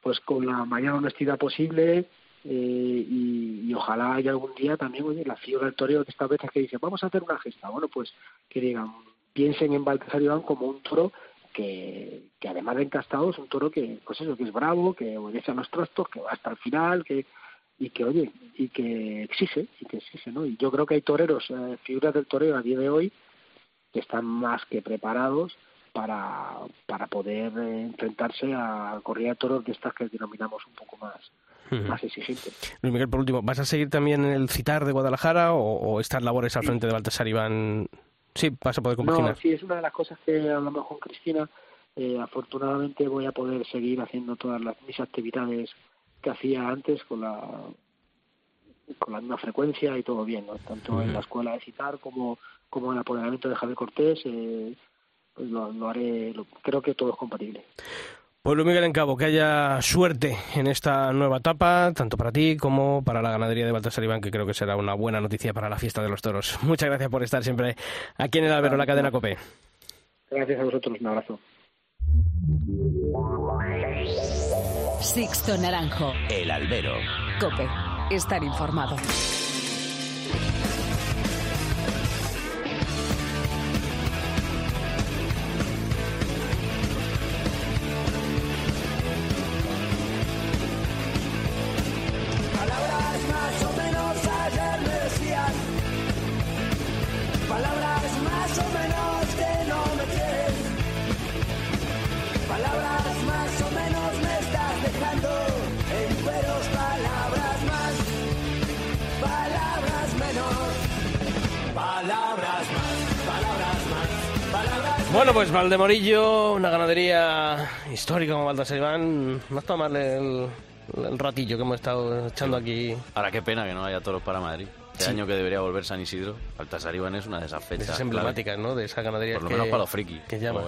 pues con la mayor honestidad posible eh, y, ojalá haya algún día también, oye, la figura del toreo que estas veces que dicen, vamos a hacer una gesta, bueno, pues que digan, piensen en Baltasar Iván como un toro que, que además de encastado es un toro que, pues eso, que es bravo, que obedece a los trastos, que va hasta el final, que y que oye y que exige y que exige no y yo creo que hay toreros eh, figuras del toreo a día de hoy que están más que preparados para para poder eh, enfrentarse a corrida de toros de estas que denominamos un poco más más exigentes
Luis Miguel, por último, ¿vas a seguir también en el citar de Guadalajara o, o estas labores al frente de Baltasar Iván? Sí, vas a poder compaginar.
no sí es una de las cosas que hablamos con Cristina eh, afortunadamente voy a poder seguir haciendo todas las mis actividades que hacía antes con la con la misma frecuencia y todo bien, ¿no? tanto en la escuela de citar como, como en el apoderamiento de Javier Cortés, eh, pues lo, lo haré, lo- creo que todo es compatible.
Pues Luis Miguel en Cabo, que haya suerte en esta nueva etapa, tanto para ti como para la ganadería de Baltasar Iván, que creo que será una buena noticia para la fiesta de los toros. Muchas gracias por estar siempre aquí en el Albero, la cadena COPE.
Gracias a vosotros, un abrazo.
Sixto Naranjo.
El albero.
Cope. Estar informado.
Bueno, pues Valdemorillo, una ganadería histórica como Baltasar Iván, no está mal el, ratillo que hemos estado echando aquí.
Ahora qué pena que no haya toros para Madrid. Este
Sí.
año que debería volver San Isidro, Baltasar Iván es una de esas
de
fechas.
esas emblemáticas, ¿no? De esa ganadería
Por lo
que-
menos para los frikis.
que llama.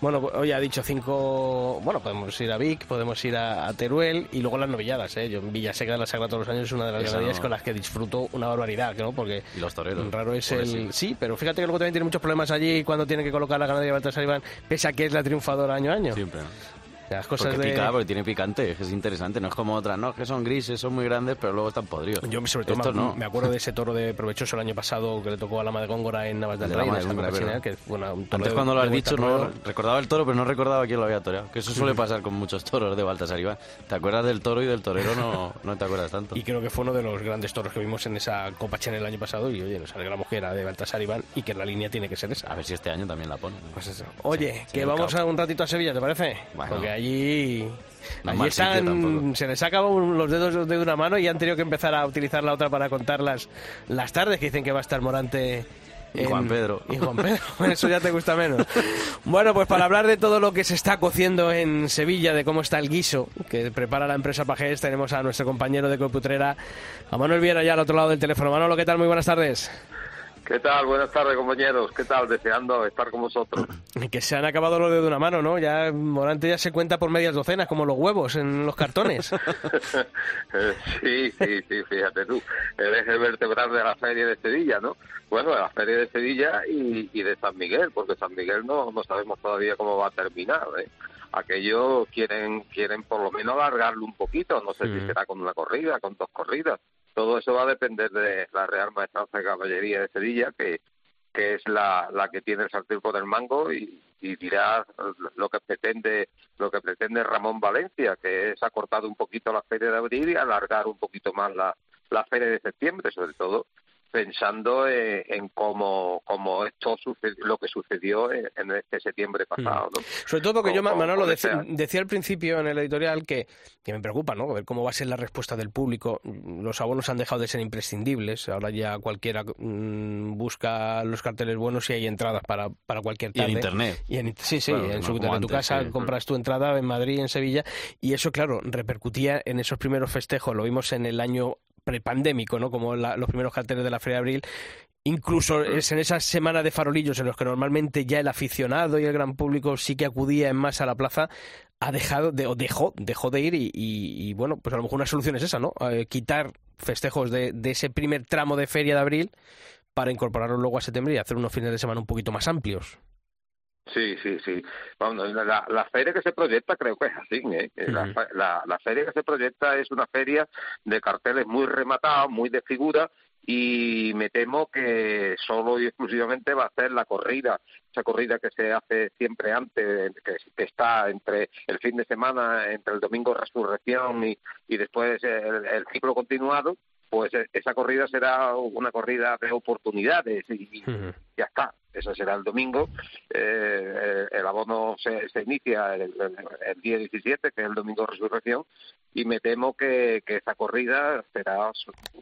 Bueno, pues, hoy ha dicho cinco. Bueno, podemos ir a Vic, podemos ir a, a Teruel y luego las novilladas, ¿eh? Yo en Villaseca la Sagra todos los años es una de las
Esa
ganaderías
no.
con las que disfruto una barbaridad, ¿no? Porque
Y los toreros.
raro es el.
sí.
Sí. pero fíjate que luego también tiene muchos problemas allí cuando tiene que colocar la ganadería de Baltasar Iván, pese a que es la triunfadora año a año.
Siempre, ¿no?
Las cosas
porque
de.
pica, porque tiene picante, es interesante. No es como otras, no, que son grises, son muy grandes, pero luego están podridos.
Yo sobre todo
Estos
me,
no.
me acuerdo de ese toro de provechoso el año pasado que le tocó a Lama de Góngora en Navas del
de
Rey,
Góngora, verdad.
que fue una- un toro
Antes
de-
cuando lo has dicho, no recordaba el toro, pero no recordaba quién lo había toreado. Que eso suele pasar con muchos toros de Baltasar Iván. Te acuerdas del toro y del torero no, no te acuerdas tanto.
Y creo que fue uno de los grandes toros que vimos en esa Copa Chen el año pasado y oye, nos alegramos que era de Baltasar Iván y que la línea tiene que ser esa.
A ver si este año también la pone.
Pues eso. Oye,
Sí,
que vamos a un ratito a Sevilla, ¿te parece?
Bueno.
Porque allí,
No
allí están,
tampoco.
se les acaban los dedos de una mano y han tenido que empezar a utilizar la otra para contar las, las tardes que dicen que va a estar Morante.
Y Juan Pedro.
Y Juan Pedro, eso ya te gusta menos. Bueno, pues para hablar de todo lo que se está cociendo en Sevilla, de cómo está el guiso que prepara la empresa Pajés, tenemos a nuestro compañero de Coputrera, a Manuel Viera, ya al otro lado del teléfono. Manolo, ¿qué tal? Muy buenas tardes.
¿Qué tal? Buenas tardes, compañeros. ¿Qué tal? Deseando estar con vosotros.
Que se han acabado los de una mano, ¿no? Ya Morante ya se cuenta por medias docenas, como los huevos en los cartones.
Sí, sí, sí, fíjate tú. El eje vertebral de la feria de Sevilla, ¿no? Bueno, de la feria de Sevilla y, y de San Miguel, porque San Miguel no, no sabemos todavía cómo va a terminar, ¿eh? Aquello quieren, quieren por lo menos alargarlo un poquito, no sé si será con una corrida, con dos corridas. Todo eso va a depender de la Real Maestranza de Caballería de Sevilla, que, que es la, la que tiene el sartén por el mango y, y dirá lo que pretende lo que pretende Ramón Valencia, que es acortar un poquito la feria de abril y alargar un poquito más la, la feria de septiembre, sobre todo pensando eh, en cómo, cómo esto sucedió, lo que sucedió en, en este septiembre pasado. ¿no?
Sobre todo porque yo, Manolo, decía, decía al principio en el editorial que, que me preocupa, ¿no? A ver cómo va a ser la respuesta del público. Los abonos han dejado de ser imprescindibles. Ahora ya cualquiera mm, busca los carteles buenos y hay entradas para, para cualquier
Y en
tarde.
internet.
Y en, sí, sí,
Bueno,
en, su, tu casa
sí.
compras tu entrada en Madrid, en Sevilla. Y eso, claro, repercutía en esos primeros festejos. Lo vimos en el año prepandémico, ¿no? Como la- los primeros carteles de la Feria de Abril. Incluso es en esa semana de farolillos en los que normalmente ya el aficionado y el gran público sí que acudía en masa a la plaza, ha dejado de, o dejó, dejó de ir y, y- y, bueno, pues a lo mejor una solución es esa, ¿no? Eh, quitar festejos de, de ese primer tramo de feria de abril para incorporarlos luego a septiembre y hacer unos fines de semana un poquito más amplios.
Sí, sí, sí. Vamos, la, la feria que se proyecta creo que es así. ¿eh? La, la, la feria que se proyecta es una feria de carteles muy rematados, muy de figura y me temo que solo y exclusivamente va a ser la corrida, esa corrida que se hace siempre antes, que, que está entre el fin de semana, entre el domingo resurrección y, y después el, el ciclo continuado, pues eh, esa corrida será una corrida de oportunidades y, ya está. Eso será el domingo. Eh, el abono se, se inicia el, el- el día 17, que es el domingo de resurrección, y me temo que, que esa corrida será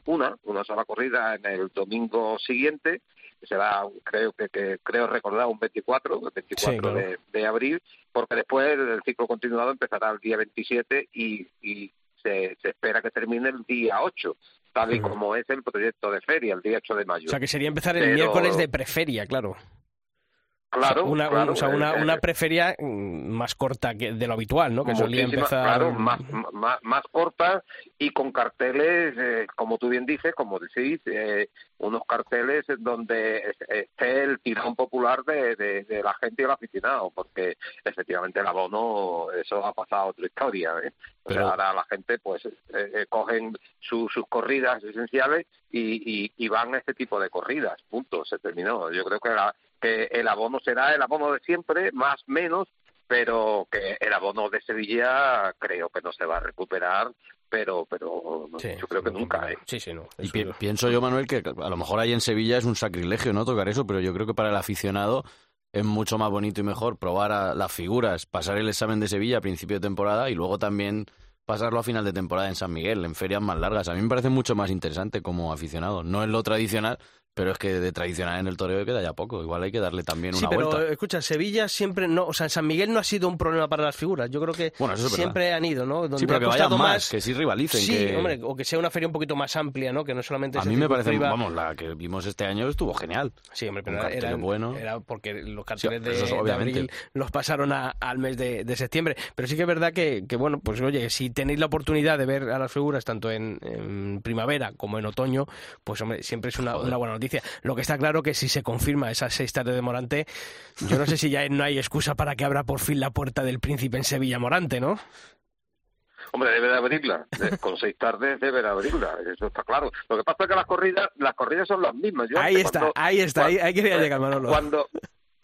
una, una sola corrida en el domingo siguiente, que será, creo que, que creo recordar, un 24, el 24
Sí, claro.
de, de abril, porque después el ciclo continuado empezará el día 27 y, y se, se espera que termine el día 8 tal y como es el proyecto de feria, el día 8 de mayo.
O sea, que sería empezar el
Pero-
miércoles de preferia, claro.
Claro,
una,
claro,
o sea, una,
eh,
una
eh,
preferia mm, más corta que de lo habitual, ¿no? Que solía empezar...
claro, más, más, más corta y con carteles, eh, como tú bien dices, como decís, eh, unos carteles donde es- esté el tirón popular de, de- de la gente y el aficionado, porque efectivamente el abono, eso ha pasado a otra historia. ¿eh? O sea, ahora la gente pues eh, eh, cogen su- sus corridas esenciales y, y, y van a este tipo de corridas, punto, se terminó. Yo creo que, la- que el abono será el abono de siempre, más menos, pero que el abono de Sevilla creo que no se va a recuperar, pero pero yo creo que nunca. ¿eh?
Sí, sí, no.
Y pi- pienso yo, Manuel, que a lo mejor ahí en Sevilla es un sacrilegio no tocar eso, pero yo creo que para el aficionado es mucho más bonito y mejor probar a las figuras, pasar el examen de Sevilla a principio de temporada y luego también pasarlo a final de temporada en San Miguel, en ferias más largas. A mí me parece mucho más interesante como aficionado. No es lo tradicional, pero es que de tradicional en el toreo queda ya poco. Igual hay que darle también
Sí,
una
pero
vuelta.
escucha, Sevilla siempre no, o sea, en San Miguel no ha sido un problema para las figuras. Yo creo que
Bueno, es
siempre han ido, ¿no? Donde
Sí, pero que vayan más, que sí rivalicen,
Sí,
que-
hombre, o que sea una feria un poquito más amplia, ¿no? Que no solamente
A mí me parece,
circunscriba-
vamos, la que vimos este año estuvo genial.
Sí, hombre,
Un
pero era,
bueno.
era porque los carteles
Sí,
de, de abril los pasaron a- al mes de, de septiembre. Pero sí que es verdad que, que, bueno, pues oye, si tenéis la oportunidad de ver a las figuras tanto en, en primavera como en otoño, pues hombre, siempre es una, una buena noticia. Lo que está claro que si se confirma esas seis tardes de Morante, yo no sé si ya no hay excusa para que abra por fin la puerta del príncipe en Sevilla Morante, ¿no?
Hombre, debe de abrirla. Con seis tardes debe de abrirla. Eso está claro. Lo que pasa es que las corridas, las corridas son las mismas. Yo
Ahí está,
cuando-
ahí está, ahí, ahí quería llegar, Manolo.
Cuando,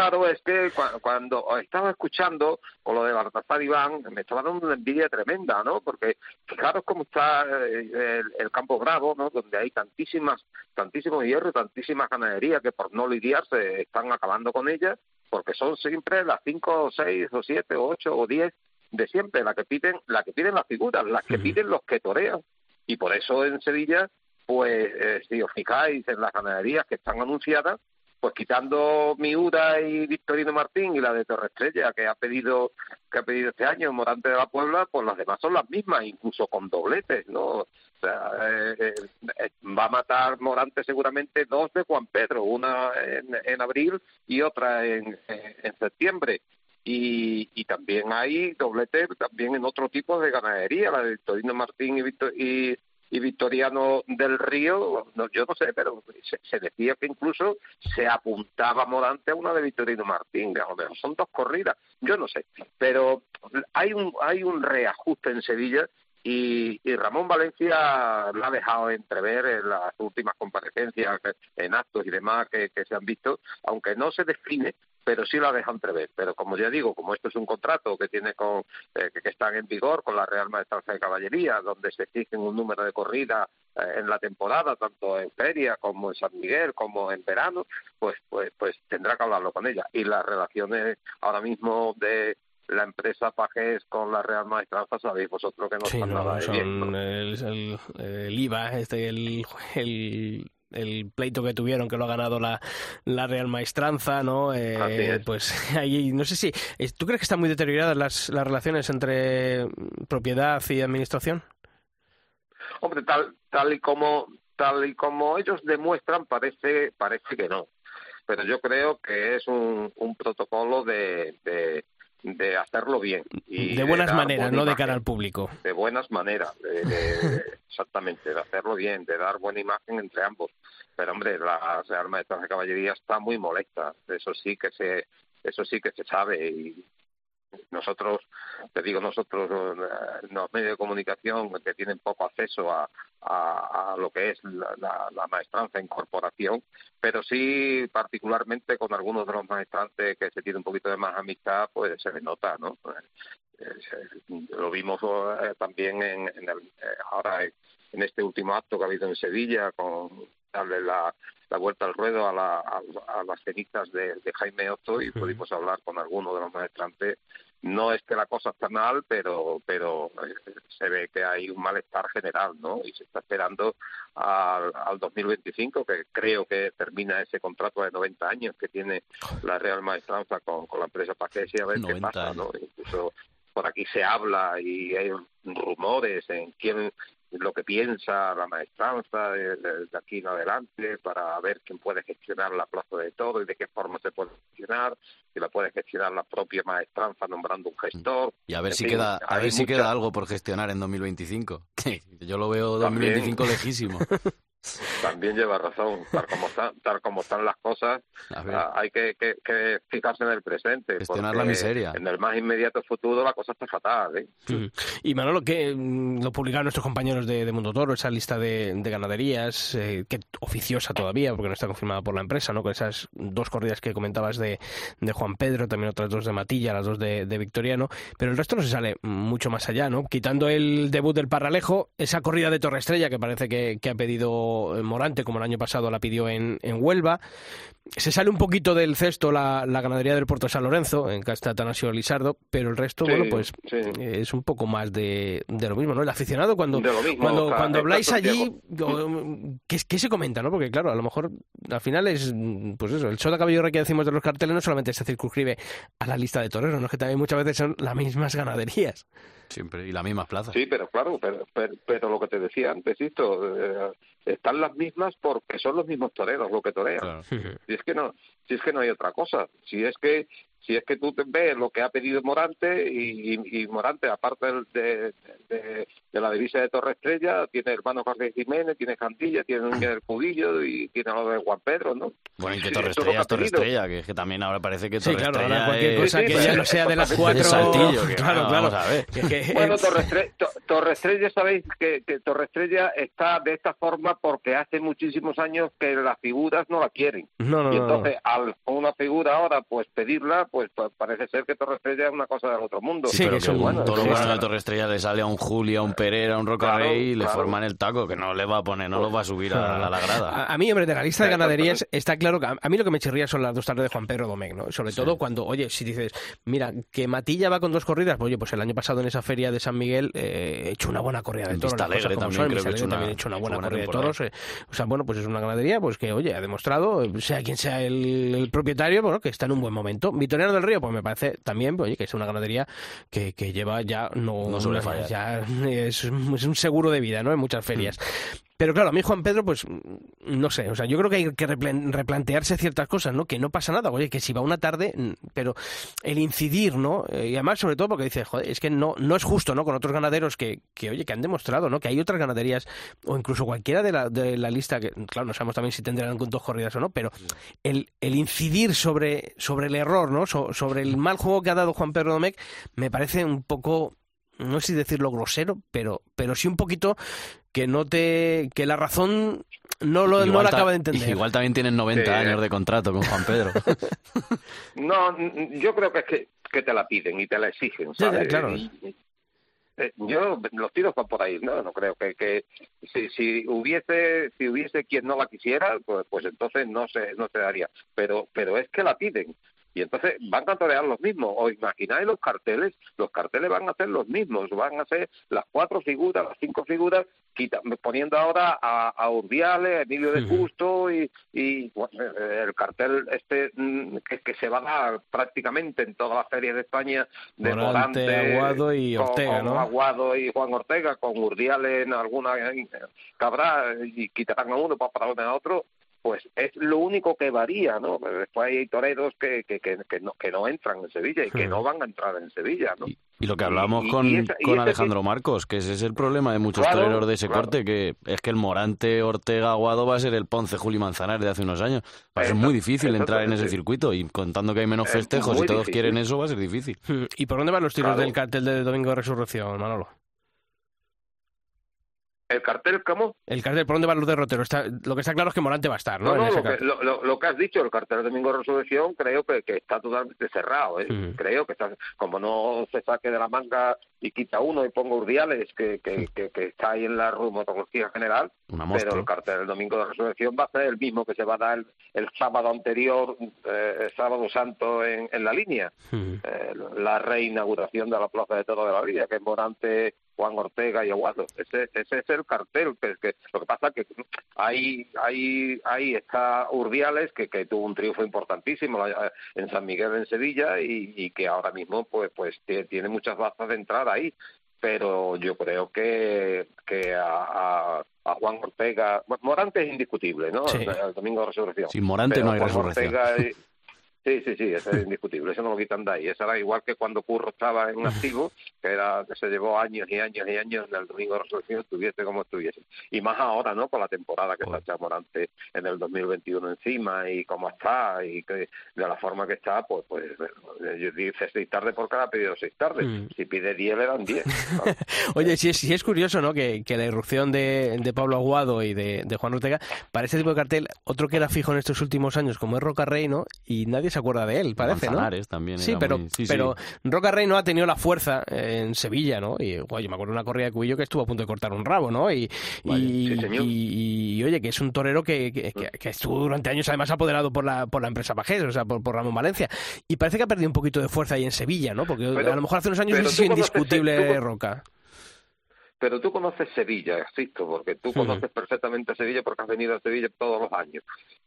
claro, es que cua- cuando estaba escuchando con lo de Baltasar Iván, me estaba dando una envidia tremenda, ¿no? Porque fijaros cómo está eh, el, el Campo Bravo, ¿no? Donde hay tantísimas, tantísimo hierro, tantísimas ganaderías que por no lidiarse están acabando con ellas, porque son siempre las cinco, o seis, o siete, o ocho, o diez de siempre, la que piden, la que piden las figuras, las que piden los que torean. Y por eso en Sevilla, pues, eh, si os fijáis en las ganaderías que están anunciadas, pues quitando Miura y Victorino Martín y la de Torre Estrella que ha pedido que ha pedido este año Morante de la Puebla, pues las demás son las mismas, incluso con dobletes, ¿no? O sea, eh, eh, eh, va a matar Morante seguramente dos de Juan Pedro, una en, en abril y otra en, en- en septiembre. Y, y también hay dobletes también en otro tipo de ganadería, la de Victorino Martín y, Victor- y, y Victoriano del Río, no, yo no sé, pero se, se decía que incluso se apuntaba Morante a una de Victorino Martín, a lo son dos corridas, yo no sé, pero hay un hay un reajuste en Sevilla y, Ramón Valencia la ha dejado entrever en las últimas comparecencias, en actos y demás que se han visto, aunque no se define, pero sí la deja entrever. Pero como ya digo, como esto es un contrato que tiene con eh, que, que están en vigor con la Real Maestranza de Caballería, donde se exigen un número de corridas eh, en la temporada, tanto en feria como en San Miguel, como en verano, pues pues pues tendrá que hablarlo con ella. Y las relaciones ahora mismo de la empresa Pajés con la Real Maestranza sabéis vosotros que no
Sí,
están
no,
nada de
son
bien. ¿no?
el, el- el IVA, este, el, el, el pleito que tuvieron, que lo ha ganado la, la Real Maestranza, ¿no? Eh. Pues ahí, no sé si. eh, ¿Tú crees que están muy deterioradas las, las relaciones entre propiedad y administración?
Hombre, tal, tal y como tal y como ellos demuestran, parece parece que no. Pero yo creo que es un, un protocolo de, de, de hacerlo bien. Y
de buenas maneras, no de cara al público.
de buenas maneras, de- exactamente, de hacerlo bien, de dar buena imagen entre ambos. Pero hombre, la Real Maestranza de Caballería está muy molesta, eso sí que se, eso sí que se sabe y nosotros, te digo nosotros, eh, los medios de comunicación que tienen poco acceso a, a, lo que es la, maestranza en corporación, pero sí particularmente con algunos de los maestrantes que se tiene un poquito de más amistad, pues se le nota, ¿no? Eh, se- lo vimos eh, también en, en el, eh, ahora en este último acto que ha habido en Sevilla con darle la, la vuelta al ruedo a, la, a, a las cenizas de, de Jaime Otto y pudimos hablar con algunos de los maestrantes. No es que la cosa está mal, pero pero eh, se ve que hay un malestar general, ¿no? Y se está esperando al, al 2025, que creo que termina ese contrato de 90 años que tiene la Real Maestranza con, con la empresa Paqués y a ver qué
90
pasa. ¿no? Incluso por aquí se habla y hay rumores en quién lo que piensa la maestranza de, de- de aquí en adelante para ver quién puede gestionar la plaza de todo y de qué forma se puede gestionar, si la puede gestionar la propia maestranza nombrando un gestor.
Y a ver
En
si
fin,
queda, a ver si
mucha-
queda algo por gestionar en 2025. Que Yo lo veo
También.
2025 lejísimo.
También lleva razón, tal como están, tal como están las cosas, ah, hay que, que- que fijarse en el presente.
Gestionar la miseria.
En el más inmediato futuro la cosa está fatal. ¿eh?
Mm. Y Manolo, que mm, lo publicaron nuestros compañeros de, de Mundo Toro, esa lista de, de ganaderías, eh, que oficiosa todavía, porque no está confirmada por la empresa, ¿no? Con esas dos corridas que comentabas de, de Juan Pedro, también otras dos de Matilla, las dos de, de Victoriano, pero el resto no se sale mucho más allá, ¿no? Quitando el debut del Parralejo, esa corrida de Torre Estrella que parece que, que ha pedido eh, Morante, como el año pasado la pidió en, en Huelva, se sale un poquito del cesto la, la ganadería del Puerto de San Lorenzo, en Casta Atanasio Lizardo, pero el resto,
Sí,
bueno, pues
sí.
eh, es un poco más de, de lo mismo, ¿no? El aficionado, cuando,
mismo,
cuando,
claro,
cuando habláis allí, ¿qué, qué se comenta, no? Porque, claro, a lo mejor al final es, pues eso, el show de caballo que decimos de los carteles no solamente se circunscribe a la lista de toreros, ¿no? Es que también muchas veces son las mismas ganaderías.
Siempre, y las mismas plazas.
Sí, pero claro, pero, pero, pero lo que te decía antes, esto, eh, están las mismas porque son los mismos toreros lo que torean.
Claro.
Si es que no, si es que no hay otra cosa. Si es que si es que tú te ves lo que ha pedido Morante y, y- y Morante, aparte de, de, de la divisa de Torre Estrella, tiene hermano Jorge Jiménez, tiene Cantilla, tiene un del Cudillo y tiene lo de Juan Pedro, ¿no?
Bueno, y que
Sí,
Torre Estrella es Torre. Estrella, que, es que también ahora parece que
Sí,
Torre
claro,
Estrella
ahora cualquier
es...
cosa
Sí,
que
sí,
ya no sea de las cuatro...
Saltillo, que,
claro,
ah,
claro.
vamos a ver.
Bueno, Torre Estrella, Torre Estrella, sabéis que, que Torre Estrella está de esta forma porque hace muchísimos años que las figuras no la quieren.
No, no,
Y
no, no.
entonces, al una figura ahora, pues pedirla, pues pa- parece ser que Torre Estrella es una cosa del otro mundo.
Sí,
pero
que
que
son-
bueno, todo lo
sí,
de Torre Estrella le sale a un Julio, a un Pereira, a un Rocarrey
Claro,
y le
claro.
forman el taco, que no le va a poner, no lo va a subir a, a la grada.
A, a mí, hombre, de la lista de ganaderías está claro que a, a mí lo que me chirría son las dos tardes de Juan Pedro Domecq, ¿no? Sobre todo cuando, oye, si dices, mira, que Matilla va con dos corridas, pues oye, pues el año pasado en esa feria de San Miguel eh, he hecho una buena corrida de toros.
Alegre también
son, en
creo
Vista
que he hecho
Alegre también
una-
he hecho una buena
buena
corrida de toros. eh. O sea, bueno, pues es una ganadería pues que, oye, ha demostrado, eh, sea quien sea el, el propietario, bueno, que está en un buen momento. Del Río, pues me parece también, pues, oye, que es una ganadería que, que lleva ya, no,
No suele fallar.
ya es, es un seguro de vida, ¿no? En muchas ferias. Pero claro, a mí Juan Pedro, pues no sé, o sea, yo creo que hay que replan- replantearse ciertas cosas, ¿no? Que no pasa nada, oye, que si va una tarde, mm, pero el incidir, ¿no? Eh, Y además, sobre todo porque dice, joder, es que no, no es justo, ¿no? Con otros ganaderos que, que, oye, que han demostrado, ¿no? Que hay otras ganaderías, o incluso cualquiera de la, de la lista, que claro, no sabemos también si tendrán dos corridas o no, pero el, el incidir sobre, sobre el error, ¿no? So- sobre el mal juego que ha dado Juan Pedro Domecq, me parece un poco no sé si decirlo grosero, pero, pero sí un poquito que no te, que la razón no lo, no la acaba de entender.
Igual también tienen 90
Sí.
años de contrato con Juan Pedro.
No, yo creo que es que, que te la piden y te la exigen, ¿sabes?
claro.
Y- eh, yo los tiros van por ahí, no, no creo que, que si, si hubiese si hubiese quien no la quisiera, pues, pues entonces no se no se daría. Pero pero es que la piden y entonces van a torear los mismos. O imagináis los carteles, los carteles van a ser los mismos, van a ser las cuatro figuras, las cinco figuras, quita- poniendo ahora a, a Urdiales, a Emilio de. Justo y, y bueno, el cartel este mm, que, que se va a dar prácticamente en todas las ferias de España de
Morante,
Morante,
Aguado y Ortega,
con
¿no?
Aguado y Juan Ortega, con Urdiales en alguna cabrá y quitarán a uno para poner a otro, pues es lo único que varía, ¿no? Después hay toreros que, que, que, que no, que no entran en Sevilla y que no van a entrar en Sevilla, ¿no?
Y, y lo que hablábamos
Y- y
con,
esa-
con Alejandro Marcos, que ese es el problema de muchos
Claro,
toreros de ese
claro.
corte, que es que el Morante, Ortega, Aguado va a ser el Ponce, Julio Manzanares de hace unos años. Va a ser muy difícil entrar en ese circuito y contando que hay menos
Es
festejos y todos
difícil.
quieren eso, va a ser difícil.
¿Y por dónde van los tiros
Claro.
del cartel de Domingo de Resurrección, Manolo?
El cartel, ¿cómo?
El cartel, ¿por dónde van los derroteros? Está, lo que está claro es que Morante va a estar, ¿no?
No,
En
no,
ese
lo que, lo, lo- lo que has dicho, el cartel de Domingo de Resurrección, creo que, que está totalmente cerrado. ¿eh?
Mm.
Creo que está, como no se saque de la manga y quita uno y ponga Urdiales, que, que, que, que está ahí en la reumatología general, pero el cartel del Domingo de Resurrección va a ser el mismo que se va a dar el, el sábado anterior, eh, el sábado santo en, en la línea,
Hmm.
eh, la reinauguración de la Plaza de Toros de la Villa, que es Morante, Juan Ortega y Aguado. Ese, ese es el cartel. Que, que lo que pasa es que ahí, ahí, ahí está Urdiales, que, que tuvo un triunfo importantísimo en San Miguel, en Sevilla, y, y que ahora mismo pues, pues tie- tiene muchas bazas de entrar ahí. pero yo creo que, que a, a, a Juan Ortega, Morante es indiscutible, ¿no?
Sí.
El domingo de resurrección.
Sin Morante
Pero
no hay
Juan
resurrección.
Ortega Sí, sí, sí, eso es indiscutible, eso no lo quitan de ahí. Eso era igual que cuando Curro estaba en activo, que era que se llevó años y años y años en el domingo de resurrección, estuviese como estuviese. Y más ahora, ¿no? Con la temporada que está Morante en el 2021 encima y cómo está y que de la forma que está, pues, pues eh, dice seis tarde por cada pedido seis tardes.
Mm.
Si pide diez, le dan diez.
Oye, sí es, sí es curioso, ¿no? Que, que la irrupción de, de Pablo Aguado y de, de Juan Ortega, para este tipo de cartel, otro que era fijo en estos últimos años, como es Roca Rey, ¿no? Y nadie se acuerda de él, parece, ¿no?
Manzanares también
Sí,
era
pero,
muy- sí, sí.
pero Roca Rey no ha tenido la fuerza eh, en Sevilla, ¿no? Y guay, yo me acuerdo de una corrida de Cubillo que estuvo a punto de cortar un rabo, ¿no? Y, y,
sí,
y- y, oye, que es un torero que, que- que- que estuvo durante años además apoderado por la, por la empresa Pajés, o sea, por, por Ramón Valencia. Y parece que ha perdido un poquito de fuerza ahí en Sevilla, ¿no? Porque
Pero-
a lo mejor hace unos años es indiscutible
tú-
Roca.
Pero tú conoces Sevilla, Sisto, porque tú conoces perfectamente Sevilla porque has venido a Sevilla todos los años.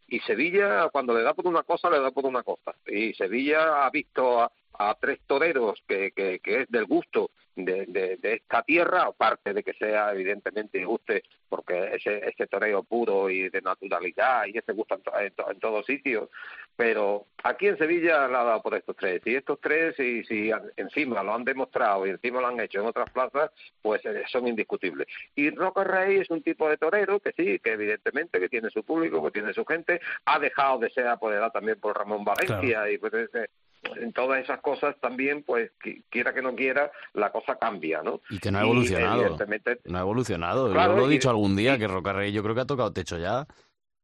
Y Sevilla, cuando le da por una cosa, le da por una cosa. Y Sevilla ha visto a, a tres toreros que, que, que es del gusto de, de, de esta tierra, aparte de que sea evidentemente guste, porque ese, ese toreo puro y de naturalidad y ese gusta en, to- en, to- en todos sitios. Pero aquí en Sevilla le ha dado por estos tres. Y estos tres, y si encima lo han demostrado y encima lo han hecho en otras plazas, pues eh, son indiscutibles. Y Roca Rey es un tipo de torero que sí, que evidentemente que tiene su público, que tiene su gente, ha dejado de ser apoderado también por Ramón Valencia y pues ese- en todas esas cosas también, pues qui- quiera que no quiera, la cosa cambia, ¿no?
Y que no ha evolucionado. No ha evolucionado.
Claro,
Yo lo he
y-
dicho algún día, que Roca Rey yo creo que ha tocado techo ya.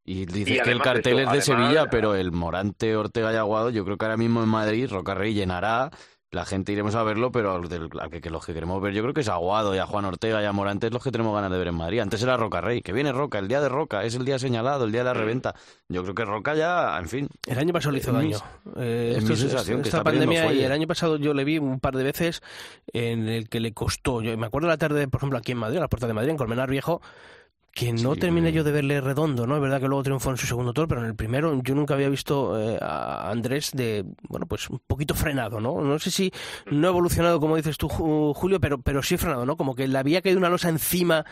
Y dices
Y
que el cartel es de
además-
Sevilla, pero el Morante, Ortega y Aguado, yo creo que ahora mismo en Madrid Roca Rey llenará. La gente iremos a verlo, pero al del- al que, que los que queremos ver yo creo que es Aguado y a Juan Ortega y a Morante es los que tenemos ganas de ver en Madrid. Antes era Roca Rey, que viene Roca, el día de Roca, es el día señalado, el día de la reventa. Yo creo que Roca ya, en fin.
El año pasado le hizo daño. Eh,
es
esto
mi
es-
sensación, que
esta pandemia y el año pasado yo le vi un par de veces en el que le costó. Yo me acuerdo la tarde, por ejemplo, aquí en Madrid, a la puerta de Madrid, en Colmenar Viejo, que no
Sí,
terminé yo de verle redondo, ¿no? Es verdad que luego triunfó en su segundo tour, pero en el primero yo nunca había visto eh, a Andrés de, bueno, pues un poquito frenado, ¿no? No sé si no ha evolucionado, como dices tú, Ju- Julio, pero, pero sí frenado, ¿no? Como que le había caído una losa encima,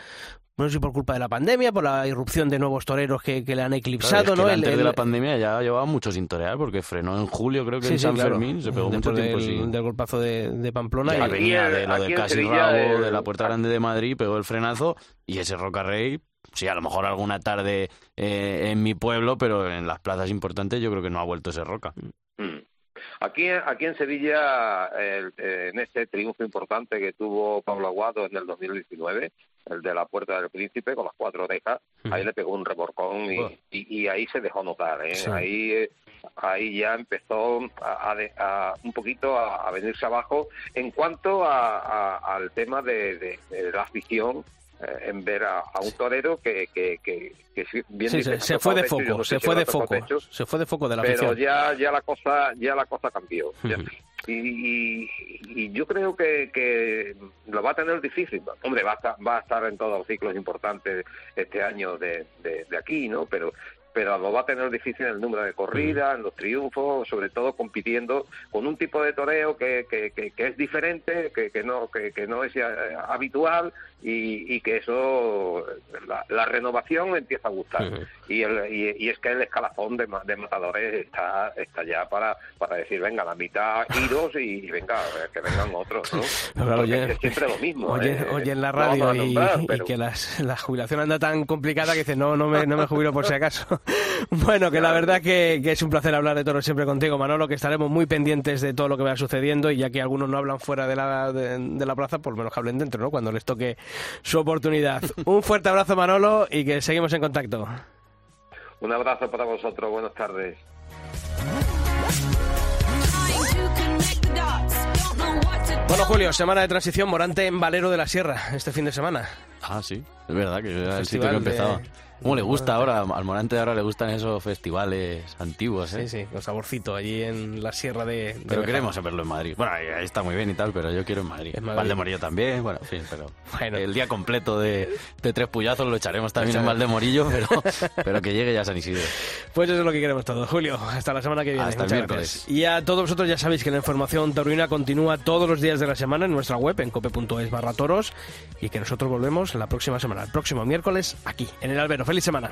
no sé si por culpa de la pandemia, por la irrupción de nuevos toreros que, que le han
Claro,
eclipsado,
es que
¿no?
él
El-
antes de la pandemia ya llevaba mucho sin torear, porque frenó en julio, creo que
Sí,
en
sí,
San
claro.
Fermín, se pegó mucho
Después
tiempo
del,
sin...
del golpazo de, de Pamplona.
Ya
y-
venía de lo
aquí
de
en
casi
Sevilla,
rabo,
el-
de la Puerta Grande de Madrid, pegó el frenazo y ese Roca Rey, sí, a lo mejor alguna tarde eh, en mi pueblo, pero en las plazas importantes yo creo que no ha vuelto ese Roca.
Mm. Aquí, aquí en Sevilla, el- eh, en ese triunfo importante que tuvo Pablo Aguado en el 2019, el de la Puerta del Príncipe con las cuatro orejas, ahí le pegó un reborcón y, y- y ahí se dejó notar. ¿eh?
Sí.
Ahí, eh, ahí ya empezó a, a a- un poquito a, a venirse abajo en cuanto a- al tema de, de- de la afición. Eh, en ver a, a un torero que, que, que, que bien
Sí, se, fue de foco,
no sé
se
si
fue de foco, se fue de foco de la
pero
afición.
ya ya la cosa ya la cosa cambió ya. Y, y- y yo creo que, que lo va a tener difícil hombre va a estar, va a estar en todos los ciclos importantes este año de, de, de aquí no pero pero lo va a tener difícil en el número de corridas, en los triunfos, sobre todo compitiendo con un tipo de toreo que, que, que, que es diferente, que, que no que, que no es eh, habitual y, y que eso la, la renovación empieza a gustar y, el, y, y es que el escalafón de, ma- de matadores está está ya para para decir venga la mitad iros y, y venga que vengan otros ¿no?
Claro, oye,
es siempre lo mismo
Oye,
¿eh?
oye en la radio y, que las- la jubilación anda tan complicada que dice, no, no me, no me jubilo por si acaso. bueno, que la verdad que, que es un placer hablar de toros siempre contigo, Manolo, que estaremos muy pendientes de todo lo que vaya sucediendo y ya que algunos no hablan fuera de la, de, de la plaza, por lo menos que hablen dentro, ¿no? Cuando les toque su oportunidad. un fuerte abrazo, Manolo, y que seguimos en contacto.
un abrazo para vosotros buenas tardes
Bueno, Julio, semana de transición, Morante en Valero de la Sierra, este fin de semana.
Ah, sí, es verdad que era el sitio que
de-
empezaba. ¿Cómo le gusta ahora? Al Morante de ahora le gustan esos festivales antiguos, ¿eh?
Sí, sí, con saborcito allí en la sierra de... de
Pero queremos verlo en Madrid. Bueno, ahí, está muy bien y tal, pero yo quiero en Madrid.
Madrid.
Valdemorillo también, bueno, en fin, pero
Bueno.
el día completo de, de tres puyazos lo echaremos también
Lo
en. Valdemorillo, pero, pero que llegue ya San Isidro.
Pues eso es lo que queremos todos. Julio, hasta la semana que viene.
Hasta el miércoles.
gracias. Y a todos vosotros ya sabéis que la información taurina continúa todos los días de la semana en nuestra web, en cope.es barra toros, y que nosotros volvemos la próxima semana, el próximo miércoles, aquí, en el Albero. ¡Feliz semana!